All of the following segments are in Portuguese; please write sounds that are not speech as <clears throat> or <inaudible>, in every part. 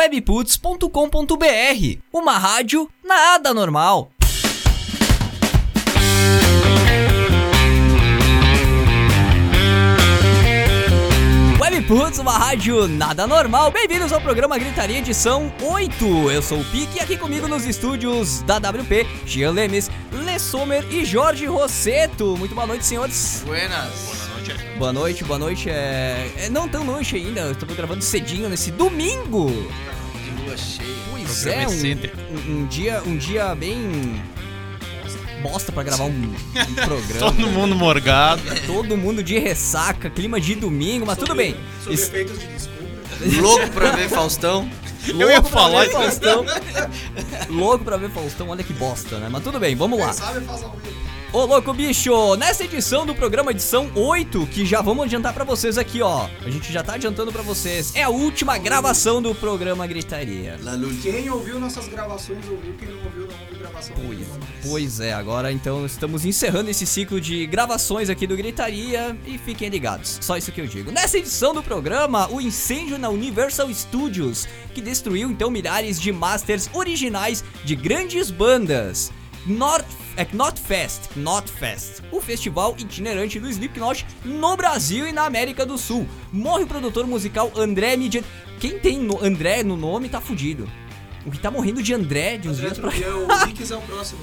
webputs.com.br, uma rádio nada normal. Webputs, uma rádio nada normal. Bem-vindos ao programa Gritaria edição 8. Eu sou o Pique e aqui comigo nos estúdios da WP, Gian Lemes, Le Sommer e Jorge Rosseto. Muito boa noite, senhores. Buenas. Boa noite, boa noite. É, é não tão noite ainda, estamos gravando cedinho nesse domingo. De lua cheia. Pois é, um, um- um dia, um dia bem bosta pra gravar um, um <laughs> programa. Todo mundo morgado. Todo mundo de ressaca, clima de domingo, mas tudo bem. Sob Isso- efeitos de desculpa. Louco pra ver Faustão. <laughs> Eu ia falar isso. Faustão. louco pra ver Faustão, olha que bosta, né? Mas tudo bem, vamos lá. Quem sabe faz ao vivo. Ô louco bicho, nessa edição do programa edição 8, que já vamos adiantar pra vocês aqui, ó. A gente já tá adiantando pra vocês. É a última gravação do programa Gritaria. Quem ouviu nossas gravações ouviu, quem não ouviu não ouviu gravação. Pois, pois é, agora então estamos encerrando esse ciclo de gravações aqui do Gritaria e fiquem ligados. Só isso que eu digo. Nessa edição do programa, o incêndio na Universal Studios, que destruiu então milhares de masters originais de grandes bandas. North, é Knotfest, Knotfest, o festival itinerante do Slipknot no Brasil e na América do Sul. Morre o produtor musical André Midian. Quem tem no- André no nome tá fudido. O que tá morrendo de André de uns André dias pra <laughs> o é o próximo.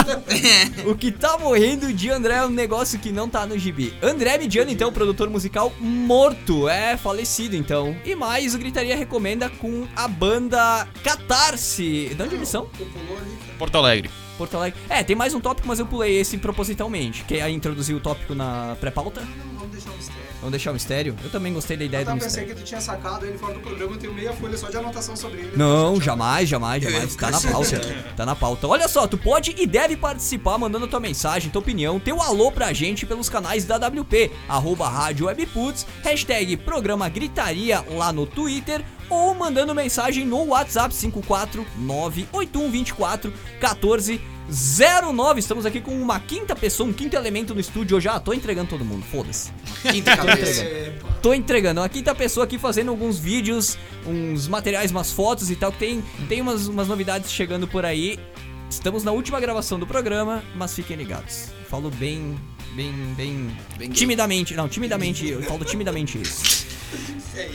<laughs> o que tá morrendo de André é um negócio que não tá no gibi. André Midiano, então, produtor musical morto, é falecido, então. E mais, o Gritaria recomenda com a banda Catarse. De onde eles são? Ali, cara. Porto Alegre. Porto Alegre. É, tem mais um tópico, mas eu pulei esse propositalmente. Que é introduzir o tópico na pré-pauta. Vamos deixar um mistério. O mistério? Eu também gostei da ideia Eu do tava pensei mistério. que tu tinha sacado ele fora do programa, eu tenho meia folha só de anotação sobre ele. Não, Eu jamais, jamais, Eu jamais. Tá na pauta. <laughs> Tá na pauta. Olha só, tu pode e deve participar mandando tua mensagem, tua opinião, teu alô pra gente pelos canais da WP, arroba Rádio Webputs, hashtag Programa Gritaria lá no Twitter ou mandando mensagem no WhatsApp 54981241409. Estamos aqui com uma quinta pessoa, um quinto elemento no estúdio. Eu já tô entregando todo mundo, foda-se. Quinta cabeça. Epa. Tô entregando. Uma quinta pessoa aqui fazendo alguns vídeos, uns materiais, umas fotos e tal, que tem, tem umas, umas novidades chegando por aí. Estamos na última gravação do programa, mas fiquem ligados. Falo bem, bem, bem, Bem timidamente. Não, timidamente, eu falo timidamente <laughs> isso.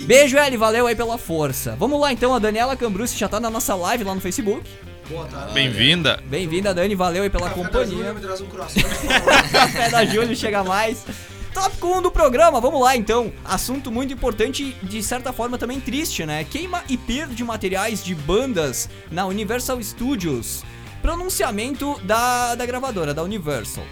Beijo, Eli, valeu aí pela força. Vamos lá então, a Daniela Cambrucci já tá na nossa live lá no Facebook. Boa tarde. Bem-vinda. Bem-vinda, Dani, valeu aí pela Café da companhia. Júlia um favor. <laughs> Café da Júlia chega mais. Tópico 1 do programa, vamos lá então. Assunto muito importante, de certa forma também triste, né? Queima e perda de materiais de bandas na Universal Studios. Pronunciamento da, da gravadora, da Universal.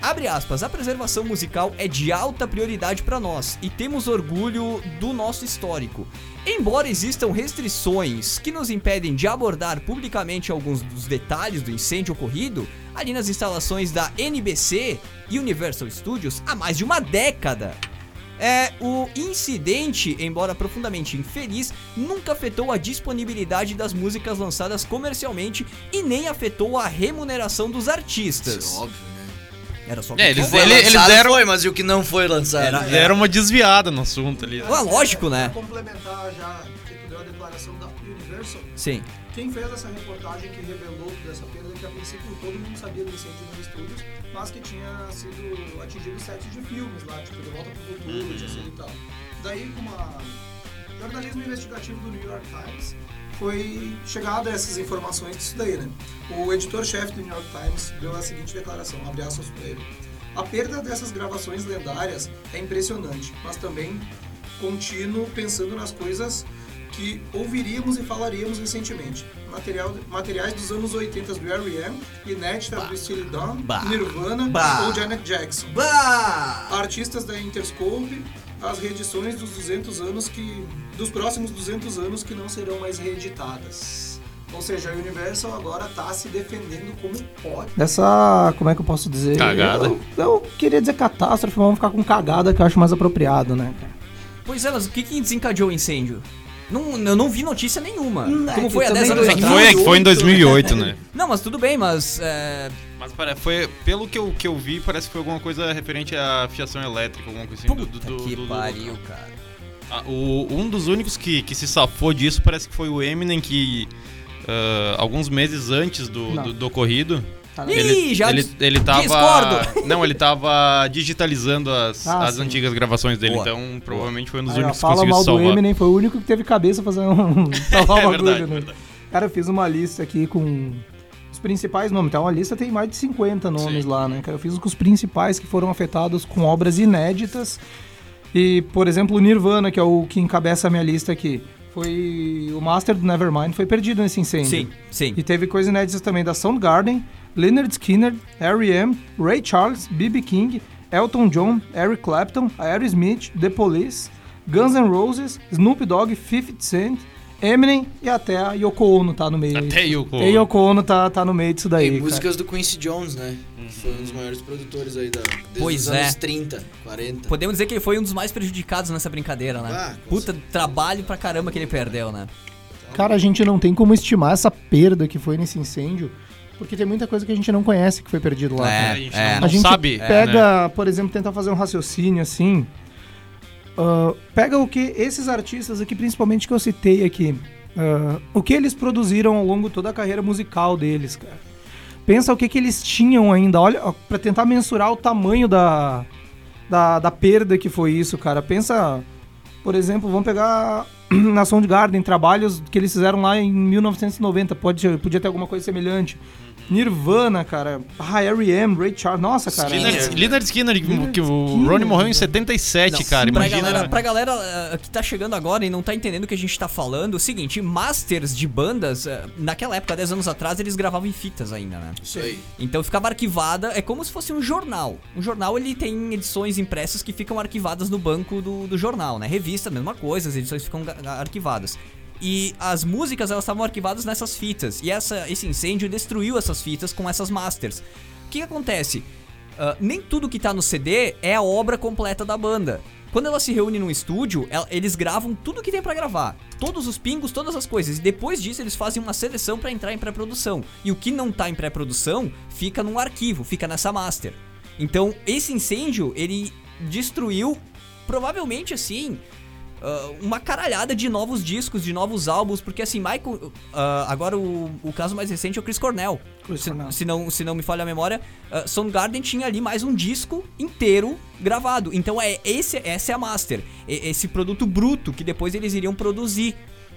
Abre aspas, a preservação musical é de alta prioridade para nós e temos orgulho do nosso histórico. Embora existam restrições que nos impedem de abordar publicamente alguns dos detalhes do incêndio ocorrido ali nas instalações da NBC e Universal Studios há mais de uma década. É, o incidente, embora profundamente infeliz, nunca afetou a disponibilidade das músicas lançadas comercialmente e nem afetou a remuneração dos artistas. Isso é óbvio, né? Era só É, O que eles- ele- eles deram- foi, mas e o que não foi lançado? Era- né? Deram uma desviada no assunto ali. Ah, lógico, né? Complementar já, que tu deu a declaração da Universal, Sim. Quem fez essa reportagem que revelou dessa perda, que a princípio todo mundo sabia do incêndio nos estúdios, mas que tinha sido atingido sets de filmes lá, tipo De Volta pro Futuro, tinha sido e tal. Daí, com uma jornalismo investigativo do New York Times, foi chegado a essas informações disso daí, né? O editor-chefe do New York Times deu a seguinte declaração, abre aspas para ele. A perda dessas gravações lendárias é impressionante, mas também contínuo pensando nas coisas que ouviríamos e falaríamos recentemente. Material, materiais dos anos 80 do R.E.M., inéditas do Steely Dan, Bah. Nirvana Bah. ou Janet Jackson. Artistas da Interscope, as reedições dos 200 anos que dos próximos 200 anos que não serão mais reeditadas. Ou seja, a Universal agora está se defendendo como pode. Dessa, como é que eu posso dizer? Cagada. Eu, eu queria dizer catástrofe, mas vamos ficar com cagada que eu acho mais apropriado, né, cara? Pois é, mas o que, que desencadeou o incêndio? Não, eu não vi notícia nenhuma. Hum, é Como que foi há 10 também anos Não, atrás. foi, é foi em 2008, né? Não, mas tudo bem, mas. é, Mas pare- foi, pelo que eu, que eu vi, parece que foi alguma coisa referente à fiação elétrica, alguma coisa assim. do- Puta do, do, que do- do- pariu, cara. Ah, o- um dos únicos que, que se safou disso parece que foi o Eminem, que ah, alguns meses antes do, Não. do, do ocorrido. Tá Ih, Ele, já ele, ele tava. discordo. <laughs> Não, ele tava digitalizando as, Ah, as sim. antigas gravações dele, Boa. então provavelmente foi um dos Aí, ó, únicos que fala conseguiu mal se do salvar. Eminem, foi o único que teve cabeça fazer um <laughs> salvar <laughs> É verdade, né? verdade. Cara, eu fiz uma lista aqui com principais nomes. Então a lista tem mais de 50 nomes Sim. lá, né? Cara, eu fiz com os principais que foram afetados com obras inéditas. E, por exemplo, o Nirvana, que é o que encabeça a minha lista aqui. Foi. O Master do Nevermind foi perdido nesse incêndio. Sim, sim. E teve coisas inéditas também da Soundgarden, Leonard Skinner, R.E.M., Ray Charles, B.B. King, Elton John, Eric Clapton, Aerosmith, The Police, Guns N' Roses, Snoop Dogg, 50 Cent, Eminem e até a Yoko Ono tá no meio. Até Yoko. E a Yoko Ono tá, tá no meio disso daí. E cara. músicas do Quincy Jones, né? Foi um dos maiores produtores aí da, desde Pois os é. anos 30, 40. Podemos dizer que ele foi um dos mais prejudicados nessa brincadeira, né? Ah, Puta trabalho pra caramba que ele perdeu, né? Cara, a gente não tem como estimar essa perda que foi nesse incêndio, porque tem muita coisa que a gente não conhece que foi perdido lá. É, cara. A gente é. não, A gente sabe. pega, né? por exemplo, tentar fazer um raciocínio assim. Ah, pega o que esses artistas aqui, principalmente que eu citei aqui, ah, o que eles produziram ao longo toda a carreira musical deles, cara. Pensa o que, que eles tinham ainda, olha, ó, pra tentar mensurar o tamanho da, da, da perda que foi isso, cara. Pensa, por exemplo, vamos pegar <clears throat> na Soundgarden, trabalhos que eles fizeram lá em 1990, pode, podia ter alguma coisa semelhante. Nirvana, cara. Ah, R.E.M., Ray Charles. Nossa, cara. Leonard, Skinner. Leonard Skinner, que- Leonard que o Skinner, Ronnie morreu em velho. 77, Não, cara. Pra Imagina. galera, pra galera ah, que tá chegando agora e não tá entendendo o que a gente tá falando, o seguinte, masters de bandas, ah, naquela época, 10 anos atrás, eles gravavam em fitas ainda, né? Isso aí. Então ficava arquivada, é como se fosse um jornal. Um jornal ele tem edições impressas que ficam arquivadas no banco do, do jornal, né? Revista, mesma coisa, as edições ficam arquivadas. E as músicas elas estavam arquivadas nessas fitas. E essa, esse incêndio destruiu essas fitas com essas masters. O que, que acontece? Ah, nem tudo que tá no CD é a obra completa da banda. Quando ela se reúne num estúdio, el- eles gravam tudo que tem pra gravar. Todos os pingos, todas as coisas. E depois disso, eles fazem uma seleção pra entrar em pré-produção. E o que não tá em pré-produção fica num arquivo, fica nessa master. Então, esse incêndio, ele destruiu, provavelmente assim, ah, uma caralhada de novos discos, de novos álbuns, porque assim, Michael. ah, agora o, o caso mais recente é o Chris Cornell. Chris se, Cornell. se não, se não me falha a memória, uh, Soundgarden tinha ali mais um disco inteiro gravado. Então é esse, essa é a master. E- esse produto bruto que depois eles iriam produzir.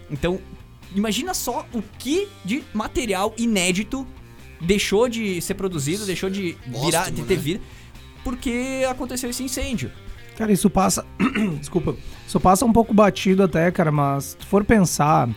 Então, imagina só o que de material inédito deixou de ser produzido, deixou de virar, de ter né? vida, porque aconteceu esse incêndio. Cara, isso passa. <clears throat> Desculpa. Isso passa um pouco batido até, cara, mas se tu for pensar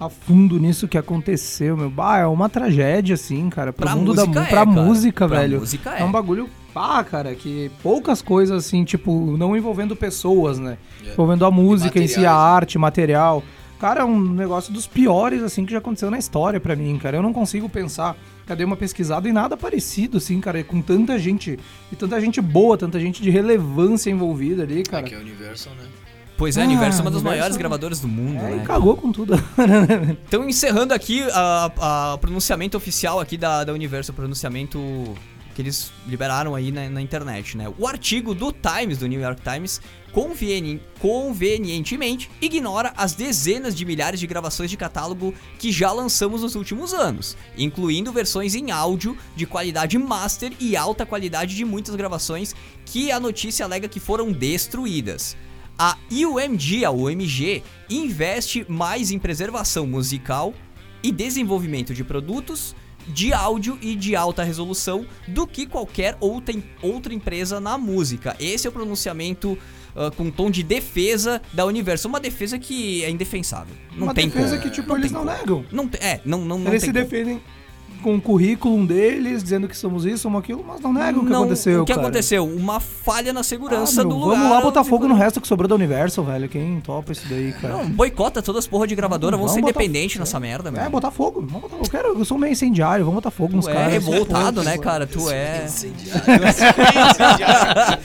a fundo nisso que aconteceu, meu. Bah, é uma tragédia, assim, cara. Pro Pra mundo da música mu- é, pra música, Pra velho. música é. é. um bagulho. Ah, cara, que poucas coisas, assim, tipo, não envolvendo pessoas, né? É. Envolvendo a música em si, a né? arte, material. Cara, é um negócio dos piores, assim, que já aconteceu na história pra mim, cara. Eu não consigo pensar. Cadê uma pesquisada e nada parecido, assim, cara, com tanta gente. E tanta gente boa, tanta gente de relevância envolvida ali, cara. Que é Universal, né? Pois é, Ah, a Universal é uma das Universal- maiores gravadoras do mundo, É, né? e cagou com tudo. <laughs> Então, encerrando aqui a, a pronunciamento oficial aqui da, da Universal, pronunciamento que eles liberaram aí na, na internet, né? O artigo do Times, do New York Times, conveni- convenientemente ignora as dezenas de milhares de gravações de catálogo que já lançamos nos últimos anos, incluindo versões em áudio de qualidade master e alta qualidade de muitas gravações que a notícia alega que foram destruídas. A UMG, a UMG, investe mais em preservação musical e desenvolvimento de produtos de áudio e de alta resolução do que qualquer outra, outra empresa na música. Esse é o pronunciamento ah, com tom de defesa da Universal, uma defesa que é indefensável. Não Uma tem defesa como. que, tipo, Não eles não como. negam. Não é, não, não, não eles se como. defendem com o currículo deles, dizendo que somos isso, somos aquilo, mas não negam o que Não, aconteceu, O que cara. aconteceu? Uma falha na segurança Ah, meu, do lugar. Vamos lá botar fogo no resto que sobrou da Universal, velho. Quem topa isso daí, cara? Não, boicota todas as porra de gravadora, vamos, Vamos ser independentes nessa merda, meu. É, botar fogo. Vamos botar, eu, quero, eu sou meio incendiário, vamos botar fogo nos Tu é caras. revoltado, né, cara? Tu é. Incendiário. <laughs>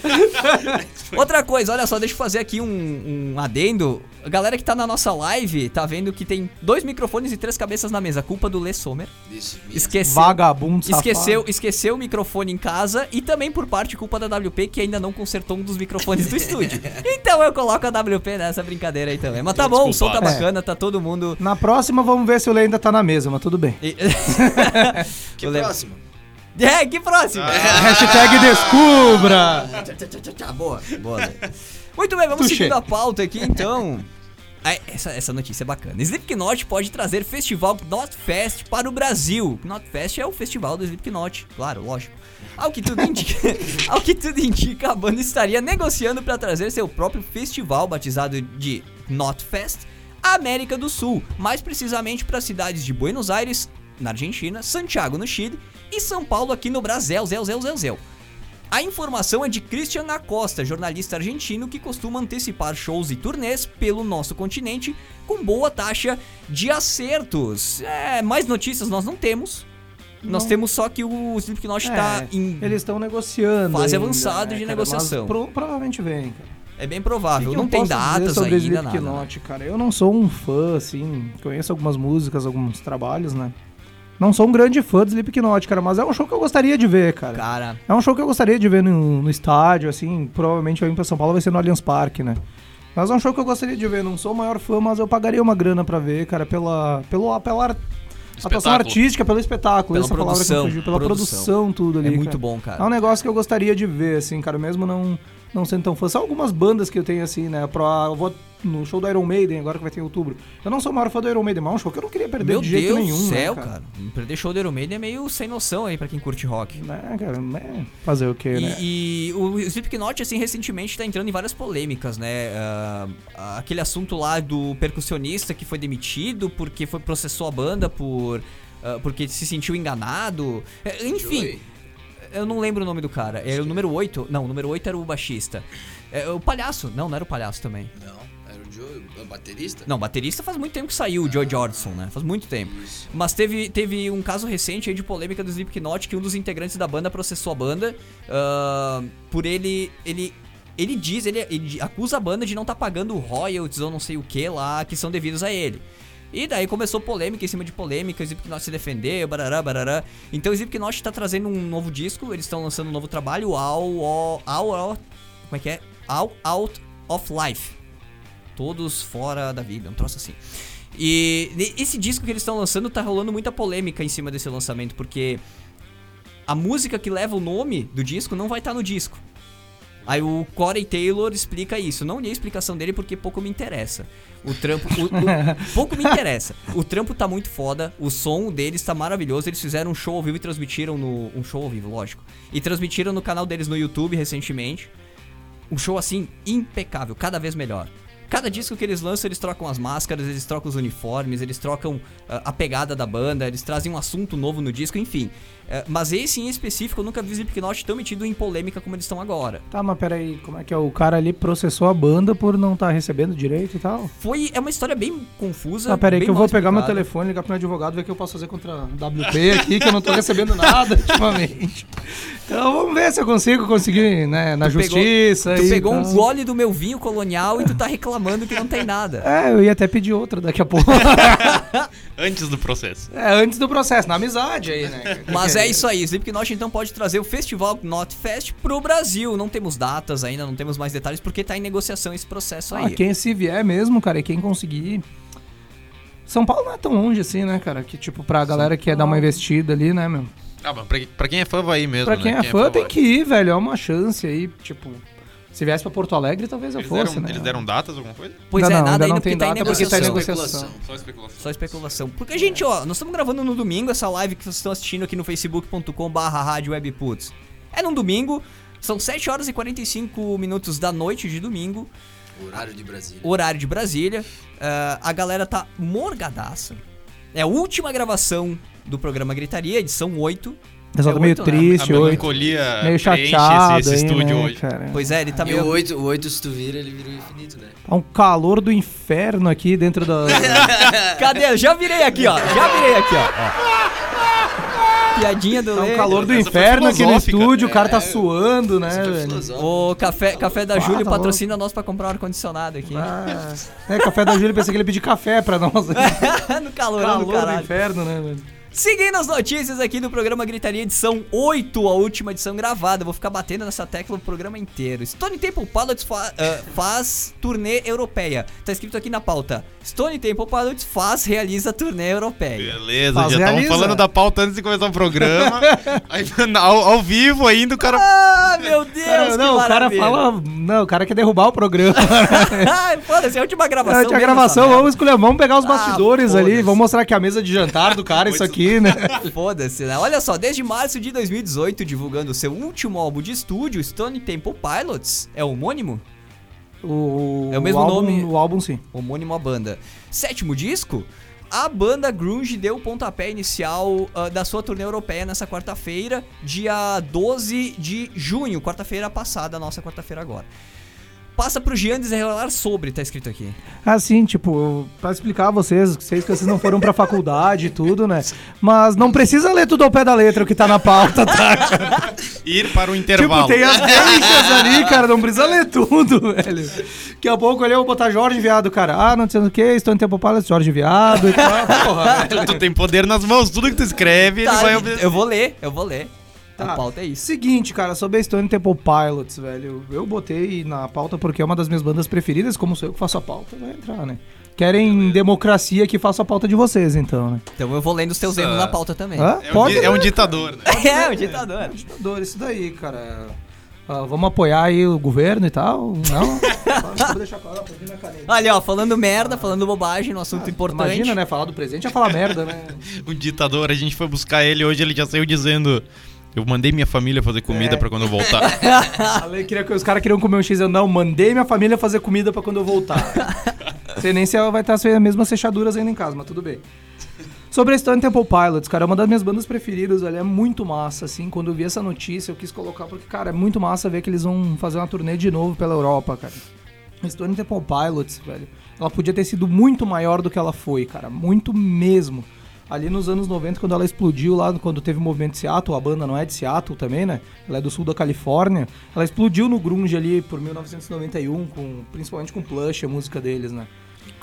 <laughs> Outra coisa, olha só, deixa eu fazer aqui um, um adendo. A galera que tá na nossa live tá vendo que tem dois microfones e três cabeças na mesa. Culpa do Lê Sommer. Isso, Esqueceu. Vagabundo, safado. Esqueceu, esqueceu o microfone em casa e também por parte culpa da WP que ainda não consertou um dos microfones do <laughs> estúdio. Então eu coloco a WP nessa brincadeira aí também. Mas tá bom, o som tá bacana, tá todo mundo. Na próxima, vamos ver se o Lê ainda tá na mesa, mas tudo bem. E- <laughs> Que próximo? É, que próximo! <laughs> Hashtag descubra! Tchá, tchá, tchá, tchá, boa, boa. Muito bem, vamos Touché. seguindo a pauta aqui então. Ah, Essa, essa notícia é bacana. Slipknot pode trazer festival Knotfest para o Brasil. Knotfest é o festival do Slipknot, claro, lógico. Ao que tudo indica, <laughs> ao que tudo indica, a banda estaria negociando para trazer seu próprio festival batizado de Knotfest à América do Sul, mais precisamente para as cidades de Buenos Aires, na Argentina, Santiago, no Chile e São Paulo aqui no Brasil. Zel, zel, zel, zel. A informação é de Christian Acosta, jornalista argentino que costuma antecipar shows e turnês pelo nosso continente com boa taxa de acertos. É, mais notícias nós não temos. Nós Não. temos só que o Slipknot está É, em. Eles estão negociando. Fase avançada de cara, negociação. pro- provavelmente vem, cara. É bem provável. não tem datas sobre ainda, nada. né? Cara. Eu não sou um fã, assim. Conheço algumas músicas, alguns trabalhos, né? Não sou um grande fã de Slipknot, cara, mas é um show que eu gostaria de ver, cara. Cara, É um show que eu gostaria de ver no, no estádio, assim. Provavelmente eu ir pra São Paulo vai ser no Allianz Parque, né? Mas é um show que eu gostaria de ver. Não sou o maior fã, mas eu pagaria uma grana pra ver, cara, pela, pela, pela ar- atuação artística, pelo espetáculo. Pela essa palavra que produção, me fugiu, pela produção. produção, tudo ali. é muito cara. bom, É um cara. negócio que eu gostaria de ver, assim, cara, mesmo não, não sendo tão fã. São algumas bandas que eu tenho, assim, né? Pro, eu vou no show do Iron Maiden, agora que vai ter em outubro. Eu não sou o maior fã do Iron Maiden, mas é um show que eu não queria perder Meu de jeito Deus nenhum, do céu, né, cara. Perder show do Iron Maiden é meio sem noção aí pra quem curte rock. Né, cara, né? Fazer o quê, né? E, e o Slipknot, assim, recentemente tá entrando em várias polêmicas, né? Ah, aquele assunto lá do percussionista que foi demitido porque foi processou a banda por... ah, porque se sentiu enganado. É, Enfim, Joey. eu não lembro o nome do cara. É o número 8? Não, o número 8 era o baixista. É, o palhaço. Não, não era o palhaço também. Não, Joe, o baterista? Não, baterista faz muito tempo que saiu, o Joy Jordison, né? Faz muito tempo. Isso. Mas teve, teve um caso recente aí de polêmica do Slipknot que um dos integrantes da banda processou a banda ah, por ele. Ele. Ele diz, ele, ele acusa a banda de não estar pagando royalties ou não sei o que lá, que são devidos a ele. E daí começou polêmica em cima de polêmica, o Slipknot se defendeu, barará, barará. Então o Slipknot tá trazendo um novo disco, eles estão lançando um novo trabalho, All, All- como é que é? All Out of Life. Todos fora da vida, um troço assim. E esse disco que eles estão lançando tá rolando muita polêmica em cima desse lançamento, porque a música que leva o nome do disco não vai estar no disco. Aí o Corey Taylor explica isso. Não li a explicação dele porque pouco me interessa. O trampo. o- o- <laughs> pouco me interessa. O trampo tá muito foda. O som deles tá maravilhoso. Eles fizeram um show ao vivo e transmitiram no. Um show ao vivo, lógico. E transmitiram no canal deles no YouTube recentemente. Um show assim impecável, cada vez melhor. Cada disco que eles lançam, eles trocam as máscaras, eles trocam os uniformes, eles trocam ah, a pegada da banda, eles trazem um assunto novo no disco, enfim. Eh, mas esse em específico, eu nunca vi o Slipknot tão metido em polêmica como eles estão agora. Tá, mas peraí, como é que é? O cara ali processou a banda por não estar recebendo direito e tal? Foi, é uma história bem confusa. Ah, peraí, bem que eu vou pegar meu telefone, ligar pro meu advogado, ver o que eu posso fazer contra a WP aqui, que eu não tô recebendo nada <laughs> ultimamente. Então vamos ver se eu consigo conseguir, né, na Tu pegou- justiça. Tu aí, pegou um então. gole do meu vinho colonial e tu tá reclamando que não tem nada. É, eu ia até pedir outra daqui a pouco. <laughs> Antes do processo. é, antes do processo, na amizade aí, né? Mas é isso aí, Slipknot então pode trazer o Festival Not Fest pro Brasil. Não temos datas ainda, não temos mais detalhes, porque tá em negociação esse processo Ah, aí. quem se vier mesmo, cara, e quem conseguir. São Paulo não é tão longe assim, né, cara? Que tipo, pra galera que quer dar uma investida ali, né, meu? Ah, mas pra, pra quem é fã vai ir mesmo, Pra quem né? é fã tem vai. que ir, velho. É uma chance aí, tipo. Se viesse pra Porto Alegre, talvez eu Eles fosse, deram, né? eles deram datas, alguma coisa? Pois Ainda é, não, nada ainda ainda não porque tem tá em data porque tá em negociação. Só especulação. Só especulação. Porque a gente, ó, nós estamos gravando no domingo essa live que vocês estão assistindo aqui no facebook.com barra webputs. É num domingo, são 7 horas e 45 minutos da noite de domingo, Horário de Brasília. horário de Brasília. Ah, a galera tá morgadaça. É a última gravação do programa Gritaria, edição 8. O pessoal É tá meio oito, né? triste a hoje. melancolia Meio chateado esse, esse aí, estúdio né, hoje. cara? Pois é, ele tá E meio... o 8, o 8, se tu vira, ele vira o infinito, né? Tá um calor do inferno aqui dentro da. <laughs> Cadê? Já virei aqui, ó. Já virei aqui, ó. Piadinha do Tá um calor do Essa inferno aqui no estúdio, o cara tá É, suando, né, velho? O café, café da Ah, Júlia tá patrocina nós pra comprar um ar-condicionado aqui. Ah, é, café da Júlia, pensei que ele ia pedir café pra nós. <laughs> no calor, calor do do inferno, né, velho? Seguindo as notícias aqui do programa Gritaria edição 8, a última edição gravada. Vou ficar batendo nessa tecla o programa inteiro. Stone Temple Pilots fa- ah, faz turnê europeia. Tá escrito aqui na pauta. Stone Temple Pilots faz, realiza turnê europeia. Beleza, Faz, já estavam realiza. falando da pauta antes de começar o programa. <laughs> Aí, ao, ao vivo ainda, o cara. Ah, meu <laughs> Deus, Cara, que não, o cara fala. Não, o cara quer derrubar o programa. <laughs> Ai, foda-se, é a última gravação. É, tinha mesmo, gravação, vamos escolher, vamos pegar os Ah, bastidores ali, vamos mostrar aqui a mesa de jantar do cara, isso aqui, né? merda. <laughs> Foda-se, né? Olha só, desde março de 2018, divulgando seu último álbum de estúdio, Stone Temple Pilots, é homônimo? O, É o mesmo álbum, nome. O álbum, sim. Homônimo à banda. Sétimo disco, a banda Grunge deu o pontapé inicial ah, da sua turnê europeia nessa quarta-feira, dia 12 de junho, quarta-feira passada, nossa quarta-feira agora. Passa pro Jean desenrolar sobre, tá escrito aqui. Assim, tipo, pra explicar a vocês, sei que vocês não foram pra faculdade e tudo, né? Mas não precisa ler tudo ao pé da letra o que tá na pauta, tá? Ir para o tipo, intervalo. tem as deixas ali, cara, não precisa ler tudo, velho. Daqui a pouco ali eu vou botar Jorge Viado, cara. Ah, não sei o que, estou em tempo para Jorge Viado e tal. <laughs> Porra, velho. Tu tem poder nas mãos, tudo que tu escreve, ele Tá, vai obedecer. eu vou ler, eu vou ler. Tá. A pauta é isso. Seguinte, cara, sobre a Stone Temple Pilots, velho. Eu botei na pauta porque é uma das minhas bandas preferidas, como sou eu que faço a pauta, vai entrar, né? Querem democracia que faça a pauta de vocês, então, né? Então eu vou lendo os teus Nossa. erros na pauta também. Hã? É um, di- é um ditador, né? É, o ditador. ditador, isso daí, cara. Ah, vamos apoiar aí o governo e tal? Não? <laughs> Olha, ó, falando merda, falando bobagem, no assunto importante. Imagina, né? Falar do presente é falar merda, né? <laughs> Um ditador, a gente foi buscar ele hoje, ele já saiu dizendo. Eu mandei minha família fazer comida É. pra quando eu voltar. <laughs> Falei queria os caras queriam comer um X, eu não, mandei minha família fazer comida pra quando eu voltar. <laughs> Sei nem se ela vai estar as mesmas fechaduras ainda em casa, mas tudo bem. Sobre a Stone Temple Pilots, cara, é uma das minhas bandas preferidas, velho. É muito massa, assim. Quando eu vi essa notícia, eu quis colocar, porque, cara, é muito massa ver que eles vão fazer uma turnê de novo pela Europa, cara. A Stone Temple Pilots, velho, ela podia ter sido muito maior do que ela foi, cara. Muito mesmo. Ali nos anos 90, quando ela explodiu lá, quando teve o movimento de Seattle, a banda não é de Seattle também, né? Ela é do sul da Califórnia. Ela explodiu no grunge ali por 1991, com, principalmente com Plush, a música deles, né?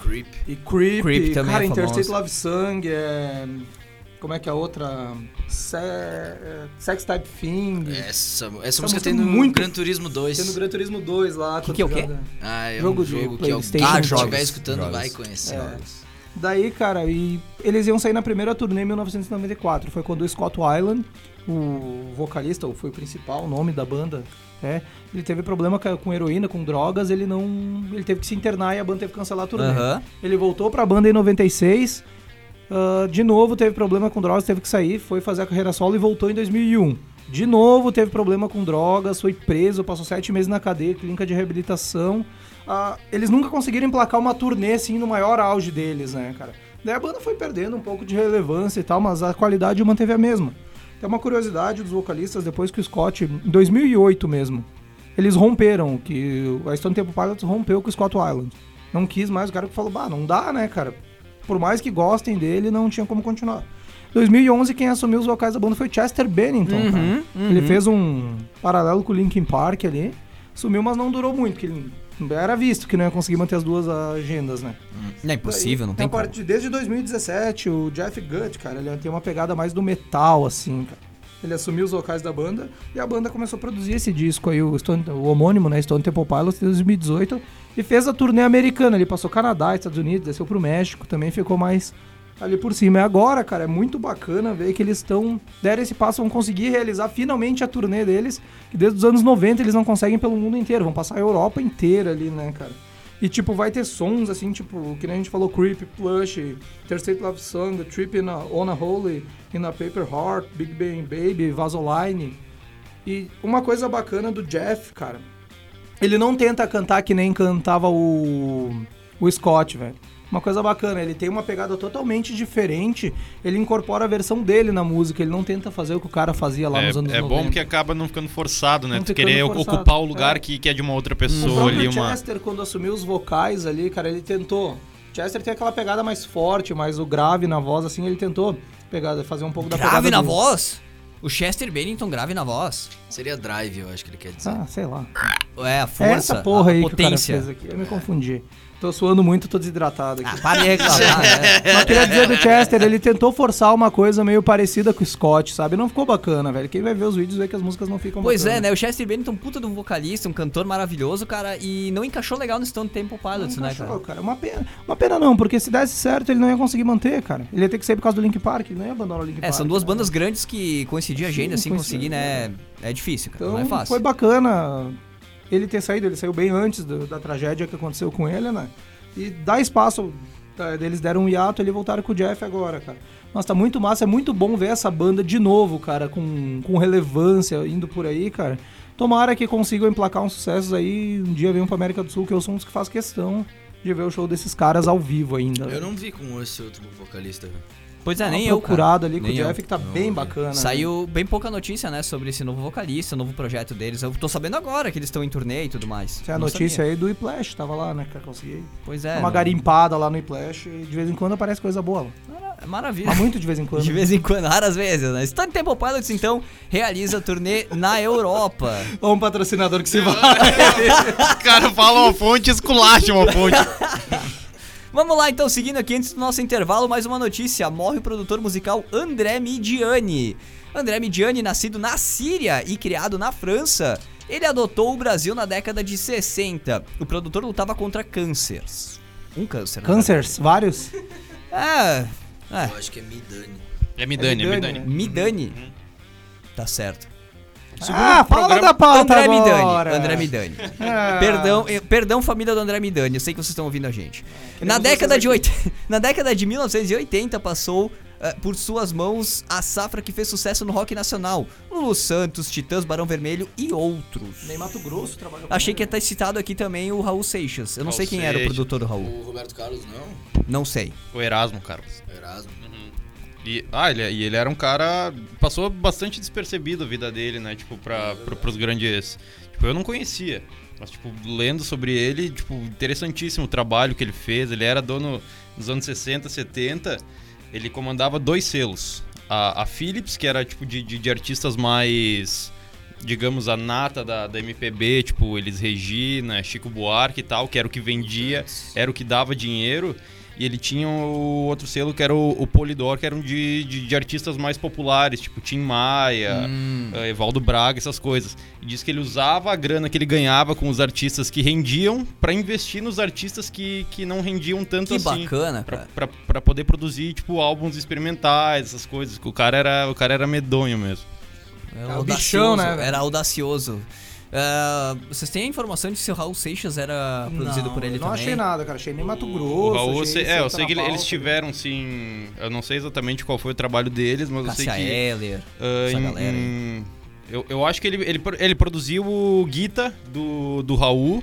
Creep. E Creep, Creep também cara, é Interstate. Love Song, é... Como é que é a outra? Se... é, Sex Type Thing. Essa, essa, música música tem no muito- Gran Turismo 2. Tem no Gran Turismo 2 lá. Que que é o quê? Ah, é Jogo um de jogo que é o PlayStation. Ah, estiver escutando jogos. vai conhecer. É. Daí, cara, e eles iam sair na primeira turnê em 1994. Foi quando o Scott Weiland, o vocalista, ou foi o principal, nome da banda, é, ele teve problema com heroína, com drogas, ele não. Ele teve que se internar e a banda teve que cancelar a turnê. Aham. Ele voltou pra banda em 96. ah, de novo teve problema com drogas, teve que sair, foi fazer a carreira solo e voltou em 2001. De novo teve problema com drogas, foi preso, passou sete meses na cadeia, clínica de reabilitação. Ah, eles nunca conseguiram emplacar uma turnê assim no maior auge deles, né, cara? Daí a banda foi perdendo um pouco de relevância e tal, mas a qualidade manteve a mesma. Tem uma curiosidade dos vocalistas, depois que o Scott, em 2008 mesmo, eles romperam, que a Stone Temple Pilots rompeu com o Scott Weiland. Não quis mais, o cara falou, bah, não dá, né, cara? Por mais que gostem dele, não tinha como continuar. 2011, quem assumiu os vocais da banda foi Chester Bennington, Uhum, cara. uhum. Ele fez um paralelo com o Linkin Park ali, sumiu, mas não durou muito, porque ele era visto que não ia conseguir manter as duas agendas, né? Não é impossível, não tem como. Desde 2017, o Jeff Gutt, cara, ele tem uma pegada mais do metal, assim, cara. Ele assumiu os vocais da banda e a banda começou a produzir esse disco aí, o, Stone- o homônimo, né, Stone Temple Pilots, em 2018, e fez a turnê americana. Ele passou Canadá, Estados Unidos, desceu pro México, também ficou mais ali por cima. E agora, cara, é muito bacana ver que eles estão, deram esse passo, vão conseguir realizar finalmente a turnê deles, que desde os anos 90 eles não conseguem pelo mundo inteiro, vão passar a Europa inteira ali, né, cara. E, tipo, vai ter sons, assim, tipo, que nem a gente falou, Creep, Plush, Interstate Love Song, Trip in a, On a Holy, In a Paper Heart, Big Bang Baby, Vaseline. E uma coisa bacana do Jeff, cara, ele não tenta cantar que nem cantava o, o Scott, velho. Uma coisa bacana, ele tem uma pegada totalmente diferente, ele incorpora a versão dele na música, ele não tenta fazer o que o cara fazia lá É, nos anos é 90. bom que acaba não ficando forçado, né? Não tu querer forçado, ocupar o lugar é. que, que é de uma outra O pessoa ali, uma. Chester, quando assumiu os vocais ali, cara, ele tentou. Chester tem aquela pegada mais forte, mais o grave na voz, assim, ele tentou pegar, fazer um pouco da Grave pegada na do- voz? O Chester Bennington grave na voz. Seria Drive, eu acho que ele quer dizer. Ah, sei lá. É, a É força, essa porra a aí que o cara potência. fez aqui. Eu me confundi. Tô suando muito, tô desidratado aqui. Ah, para de reclamar, né? <laughs> Mas queria dizer do Chester, ele tentou forçar uma coisa meio parecida com o Scott, sabe? Não ficou bacana, velho. Quem vai ver os vídeos vê que as músicas não ficam Pois é, né? O Chester Bennington, puta de um vocalista, um cantor maravilhoso, cara, e não encaixou legal no Stone Temple Pilots, Não né, encaixou, cara? cara. Uma pena, uma pena não, porque se desse certo ele não ia conseguir manter, cara. Ele ia ter que sair por causa do Link Park, ele não ia abandonar o Link É, Park. são duas né? bandas grandes que coincidir a agenda, Sim, assim, conseguir, né? É difícil, cara. Então não é fácil. foi bacana ele ter saído, ele saiu bem antes do- da tragédia que aconteceu com ele, né? E dá espaço, tá, eles deram um hiato, ele voltaram com o Jeff agora, cara. Nossa, tá muito massa, é muito bom ver essa banda de novo, cara, com, com relevância, indo por aí, cara. Tomara que consigam emplacar uns sucessos aí, um dia venham pra América do Sul, que eu sou um dos que faz questão de ver o show desses caras ao vivo ainda. Eu não vi com esse outro vocalista, velho. Pois é, uma nem eu, cara. procurado ali com o Nem eu. Jeff, que tá bem bacana. né? Saiu bem pouca notícia, né, sobre esse novo vocalista, o novo projeto deles. Eu tô sabendo agora que eles estão em turnê e tudo mais. Essa é a Não notícia sabia. aí do Iplash, tava lá, né, que eu consegui. Pois é. uma não- garimpada lá no Iplash e de vez em quando aparece coisa boa lá. É Maravilha. Mas muito de vez em quando. <laughs> De vez em quando, raras vezes, né? Stone Temple Pilots, então, realiza turnê na Europa. <laughs> Ou um patrocinador que se vai. Os caras falam uma fonte e esculacham <laughs> uma fonte. Vamos lá, então, seguindo aqui antes do nosso intervalo, mais uma notícia. Morre o produtor musical André Midiani. André Midiani, nascido na Síria e criado na França, ele adotou o Brasil na década de 60. O produtor lutava contra cânceres. Um câncer. né? Cancers, vários. <laughs> É, é. Eu acho que é Midani. É Midani, é Midani, Midani. né? Midani. Tá certo. Ah, fala programa- da pauta André agora. Midani. André Midani. Ah. Perdão, eh, perdão família do André Midani, eu sei que vocês estão ouvindo a gente. <laughs> Na década, de 80, na década de 1980 passou eh, por suas mãos a safra que fez sucesso no rock nacional. Lulu Santos, Titãs, Barão Vermelho e outros. Nem Mato Grosso trabalhou com Achei ele. que ia estar citado aqui também o Raul Seixas. Eu não Raul sei quem era o Seixas. produtor do Raul. O Roberto Carlos, não? Não sei. O Erasmo, Carlos. Erasmo. E, ah, ele, e ele era um cara. Passou bastante despercebido a vida dele, né? Tipo, pra, pro, pros grandes. Tipo, eu não conhecia. Mas, tipo, lendo sobre ele, tipo, interessantíssimo o trabalho que ele fez. Ele era dono nos anos 60, 70. Ele comandava dois selos. A, a Philips, que era, tipo, de, de, de artistas mais. Digamos, a nata da, da MPB, tipo, Elis Regina, Chico Buarque e tal, que era o que vendia, era o que dava dinheiro. E ele tinha o outro selo que era o, o Polydor, que eram de, de, de artistas mais populares, tipo Tim Maia, Hum. eh, Evaldo Braga, essas coisas. E diz que ele usava a grana que ele ganhava com os artistas que rendiam pra investir nos artistas que, que não rendiam tanto Que assim. bacana, Pra, cara. pra, pra poder produzir, tipo, álbuns experimentais, essas coisas. O cara era, o cara era medonho mesmo. Era É o audacioso, bichão, né? Era audacioso. Ah, vocês têm a informação de se o Raul Seixas era produzido Não, por ele eu não também? achei nada, cara. Achei nem Mato O Grosso. Raul, eu achei sei, é, eu sei que eles tiveram, sim. Eu não sei exatamente qual foi o trabalho deles, mas eu sei que. Eller. Ah, essa em- galera aí. eu, eu acho que ele, ele, ele produziu o Guita do, do Raul.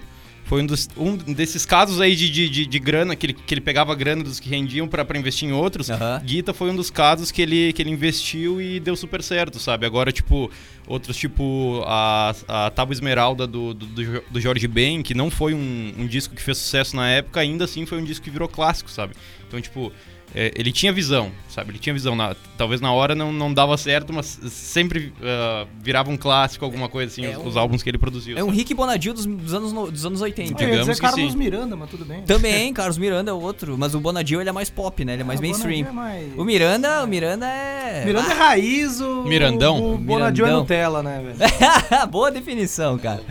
Foi um, dos, um desses casos aí de, de, de, de grana, que ele, que ele pegava grana dos que rendiam pra, pra investir em outros. Aham. Guita foi um dos casos que ele, que ele investiu e deu super certo, sabe? Agora, tipo, outros tipo a, a Tábua Esmeralda do, do, do Jorge Ben, que não foi um, um disco que fez sucesso na época, ainda assim foi um disco que virou clássico, sabe? Então, tipo, é, ele tinha visão, sabe? Ele tinha visão. Na- talvez na hora não, não dava certo, mas sempre ah, virava um clássico, alguma coisa assim, É os, um- os álbuns que ele produziu. É um sabe? Rick Bonadio dos, dos anos, no- dos anos 80. Eu ia dizer digamos que Carlos sim. Miranda, mas tudo bem. Também, <laughs> Carlos Miranda é outro, mas o Bonadio ele é mais pop, né? Ele é mais Ah, mainstream. É mais- O Miranda, o Miranda é. Miranda é raiz, o. Mirandão? O Bonadinho é Mirandão. Nutella, né, velho? <laughs> Boa definição, cara.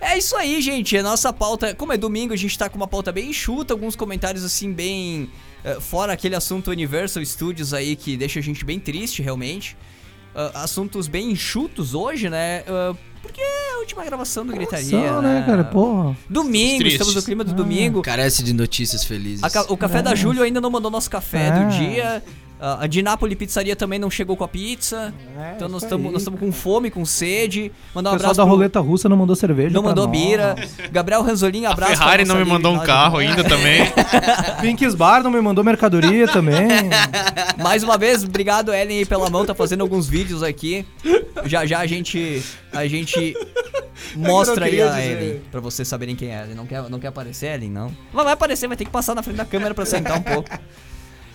É isso aí, gente. A nossa pauta, como é domingo, a gente tá com uma pauta bem enxuta, alguns comentários assim bem fora aquele assunto Universal Studios aí que deixa a gente bem triste, realmente. Ah, assuntos bem enxutos hoje, né? Ah, porque é a última gravação do Gritaria, Só, né? né, cara? Porra. Domingo, Estamos estamos no clima do Ah. domingo. Carece de notícias felizes. Ca- o café da Nossa. Júlio ainda não mandou nosso café Ah. do dia. Ah, a de Napoli Pizzaria também não chegou com a pizza. É, então nós estamos com fome, com sede. Mandar um O pessoal abraço da pro- roleta russa não mandou cerveja. Não mandou nós. bira. Gabriel Ranzolin, A abraço. pra Ferrari não me mandou um de- carro ainda também. <laughs> Pinks Bar não me mandou mercadoria também. <laughs> Mais uma vez, obrigado, Ellen, aí pela mão. Tá fazendo alguns vídeos aqui. Já já a gente. A gente <laughs> mostra aí a dizer. Ellen. Pra vocês saberem quem é. Ellen. Não quer, não quer aparecer, Ellen? Não. Mas vai aparecer, vai ter que passar na frente da câmera pra sentar um pouco.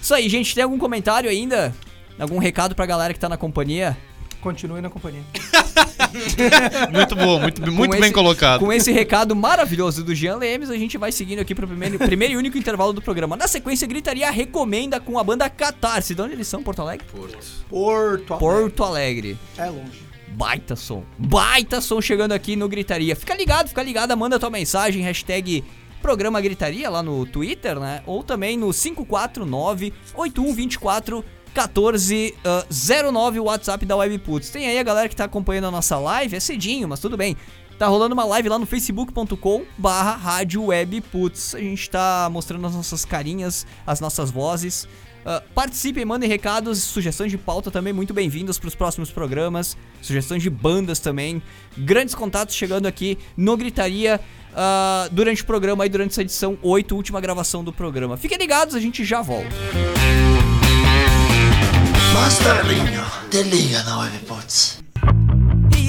Isso aí, gente. Tem algum comentário ainda? Algum recado pra galera que tá na companhia? Continue na companhia. <laughs> Muito bom, muito, muito Com bem esse- colocado. Com esse recado maravilhoso do Jean Lemes, a gente vai seguindo aqui pro primeiro, primeiro e único intervalo do programa. Na sequência, gritaria recomenda com a banda Catarse. De onde eles são, Porto Alegre? Porto. Porto Alegre. Porto Alegre. É longe. Baita som. Baita som chegando aqui no Gritaria. Fica ligado, fica ligado, manda tua mensagem, hashtag Programa Gritaria lá no Twitter, né? Ou também no 549-8124 1409, o WhatsApp da Webputs. Tem aí a galera que tá acompanhando a nossa live, é cedinho, mas tudo bem. Tá rolando uma live lá no facebook.com barra rádio. A gente tá mostrando as nossas carinhas, as nossas vozes. Ah, participem, mandem recados, sugestões de pauta também muito bem-vindas para os próximos programas, sugestões de bandas também, grandes contatos chegando aqui no Gritaria ah, durante o programa aí, durante essa edição 8, última gravação do programa. Fiquem ligados, a gente já volta. Masterlinho, te liga na Webpots.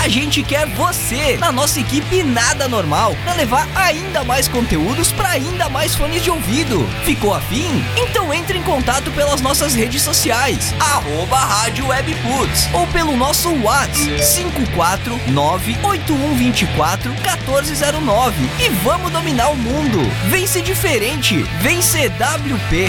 A gente quer você na nossa equipe Nada Normal para levar ainda mais conteúdos para ainda mais fones de ouvido. Ficou afim? Então entre em contato pelas nossas redes sociais, arroba Rádio Webputs, ou pelo nosso WhatsApp 549-8124-1409 e vamos dominar o mundo. Vem ser diferente, vem CWP.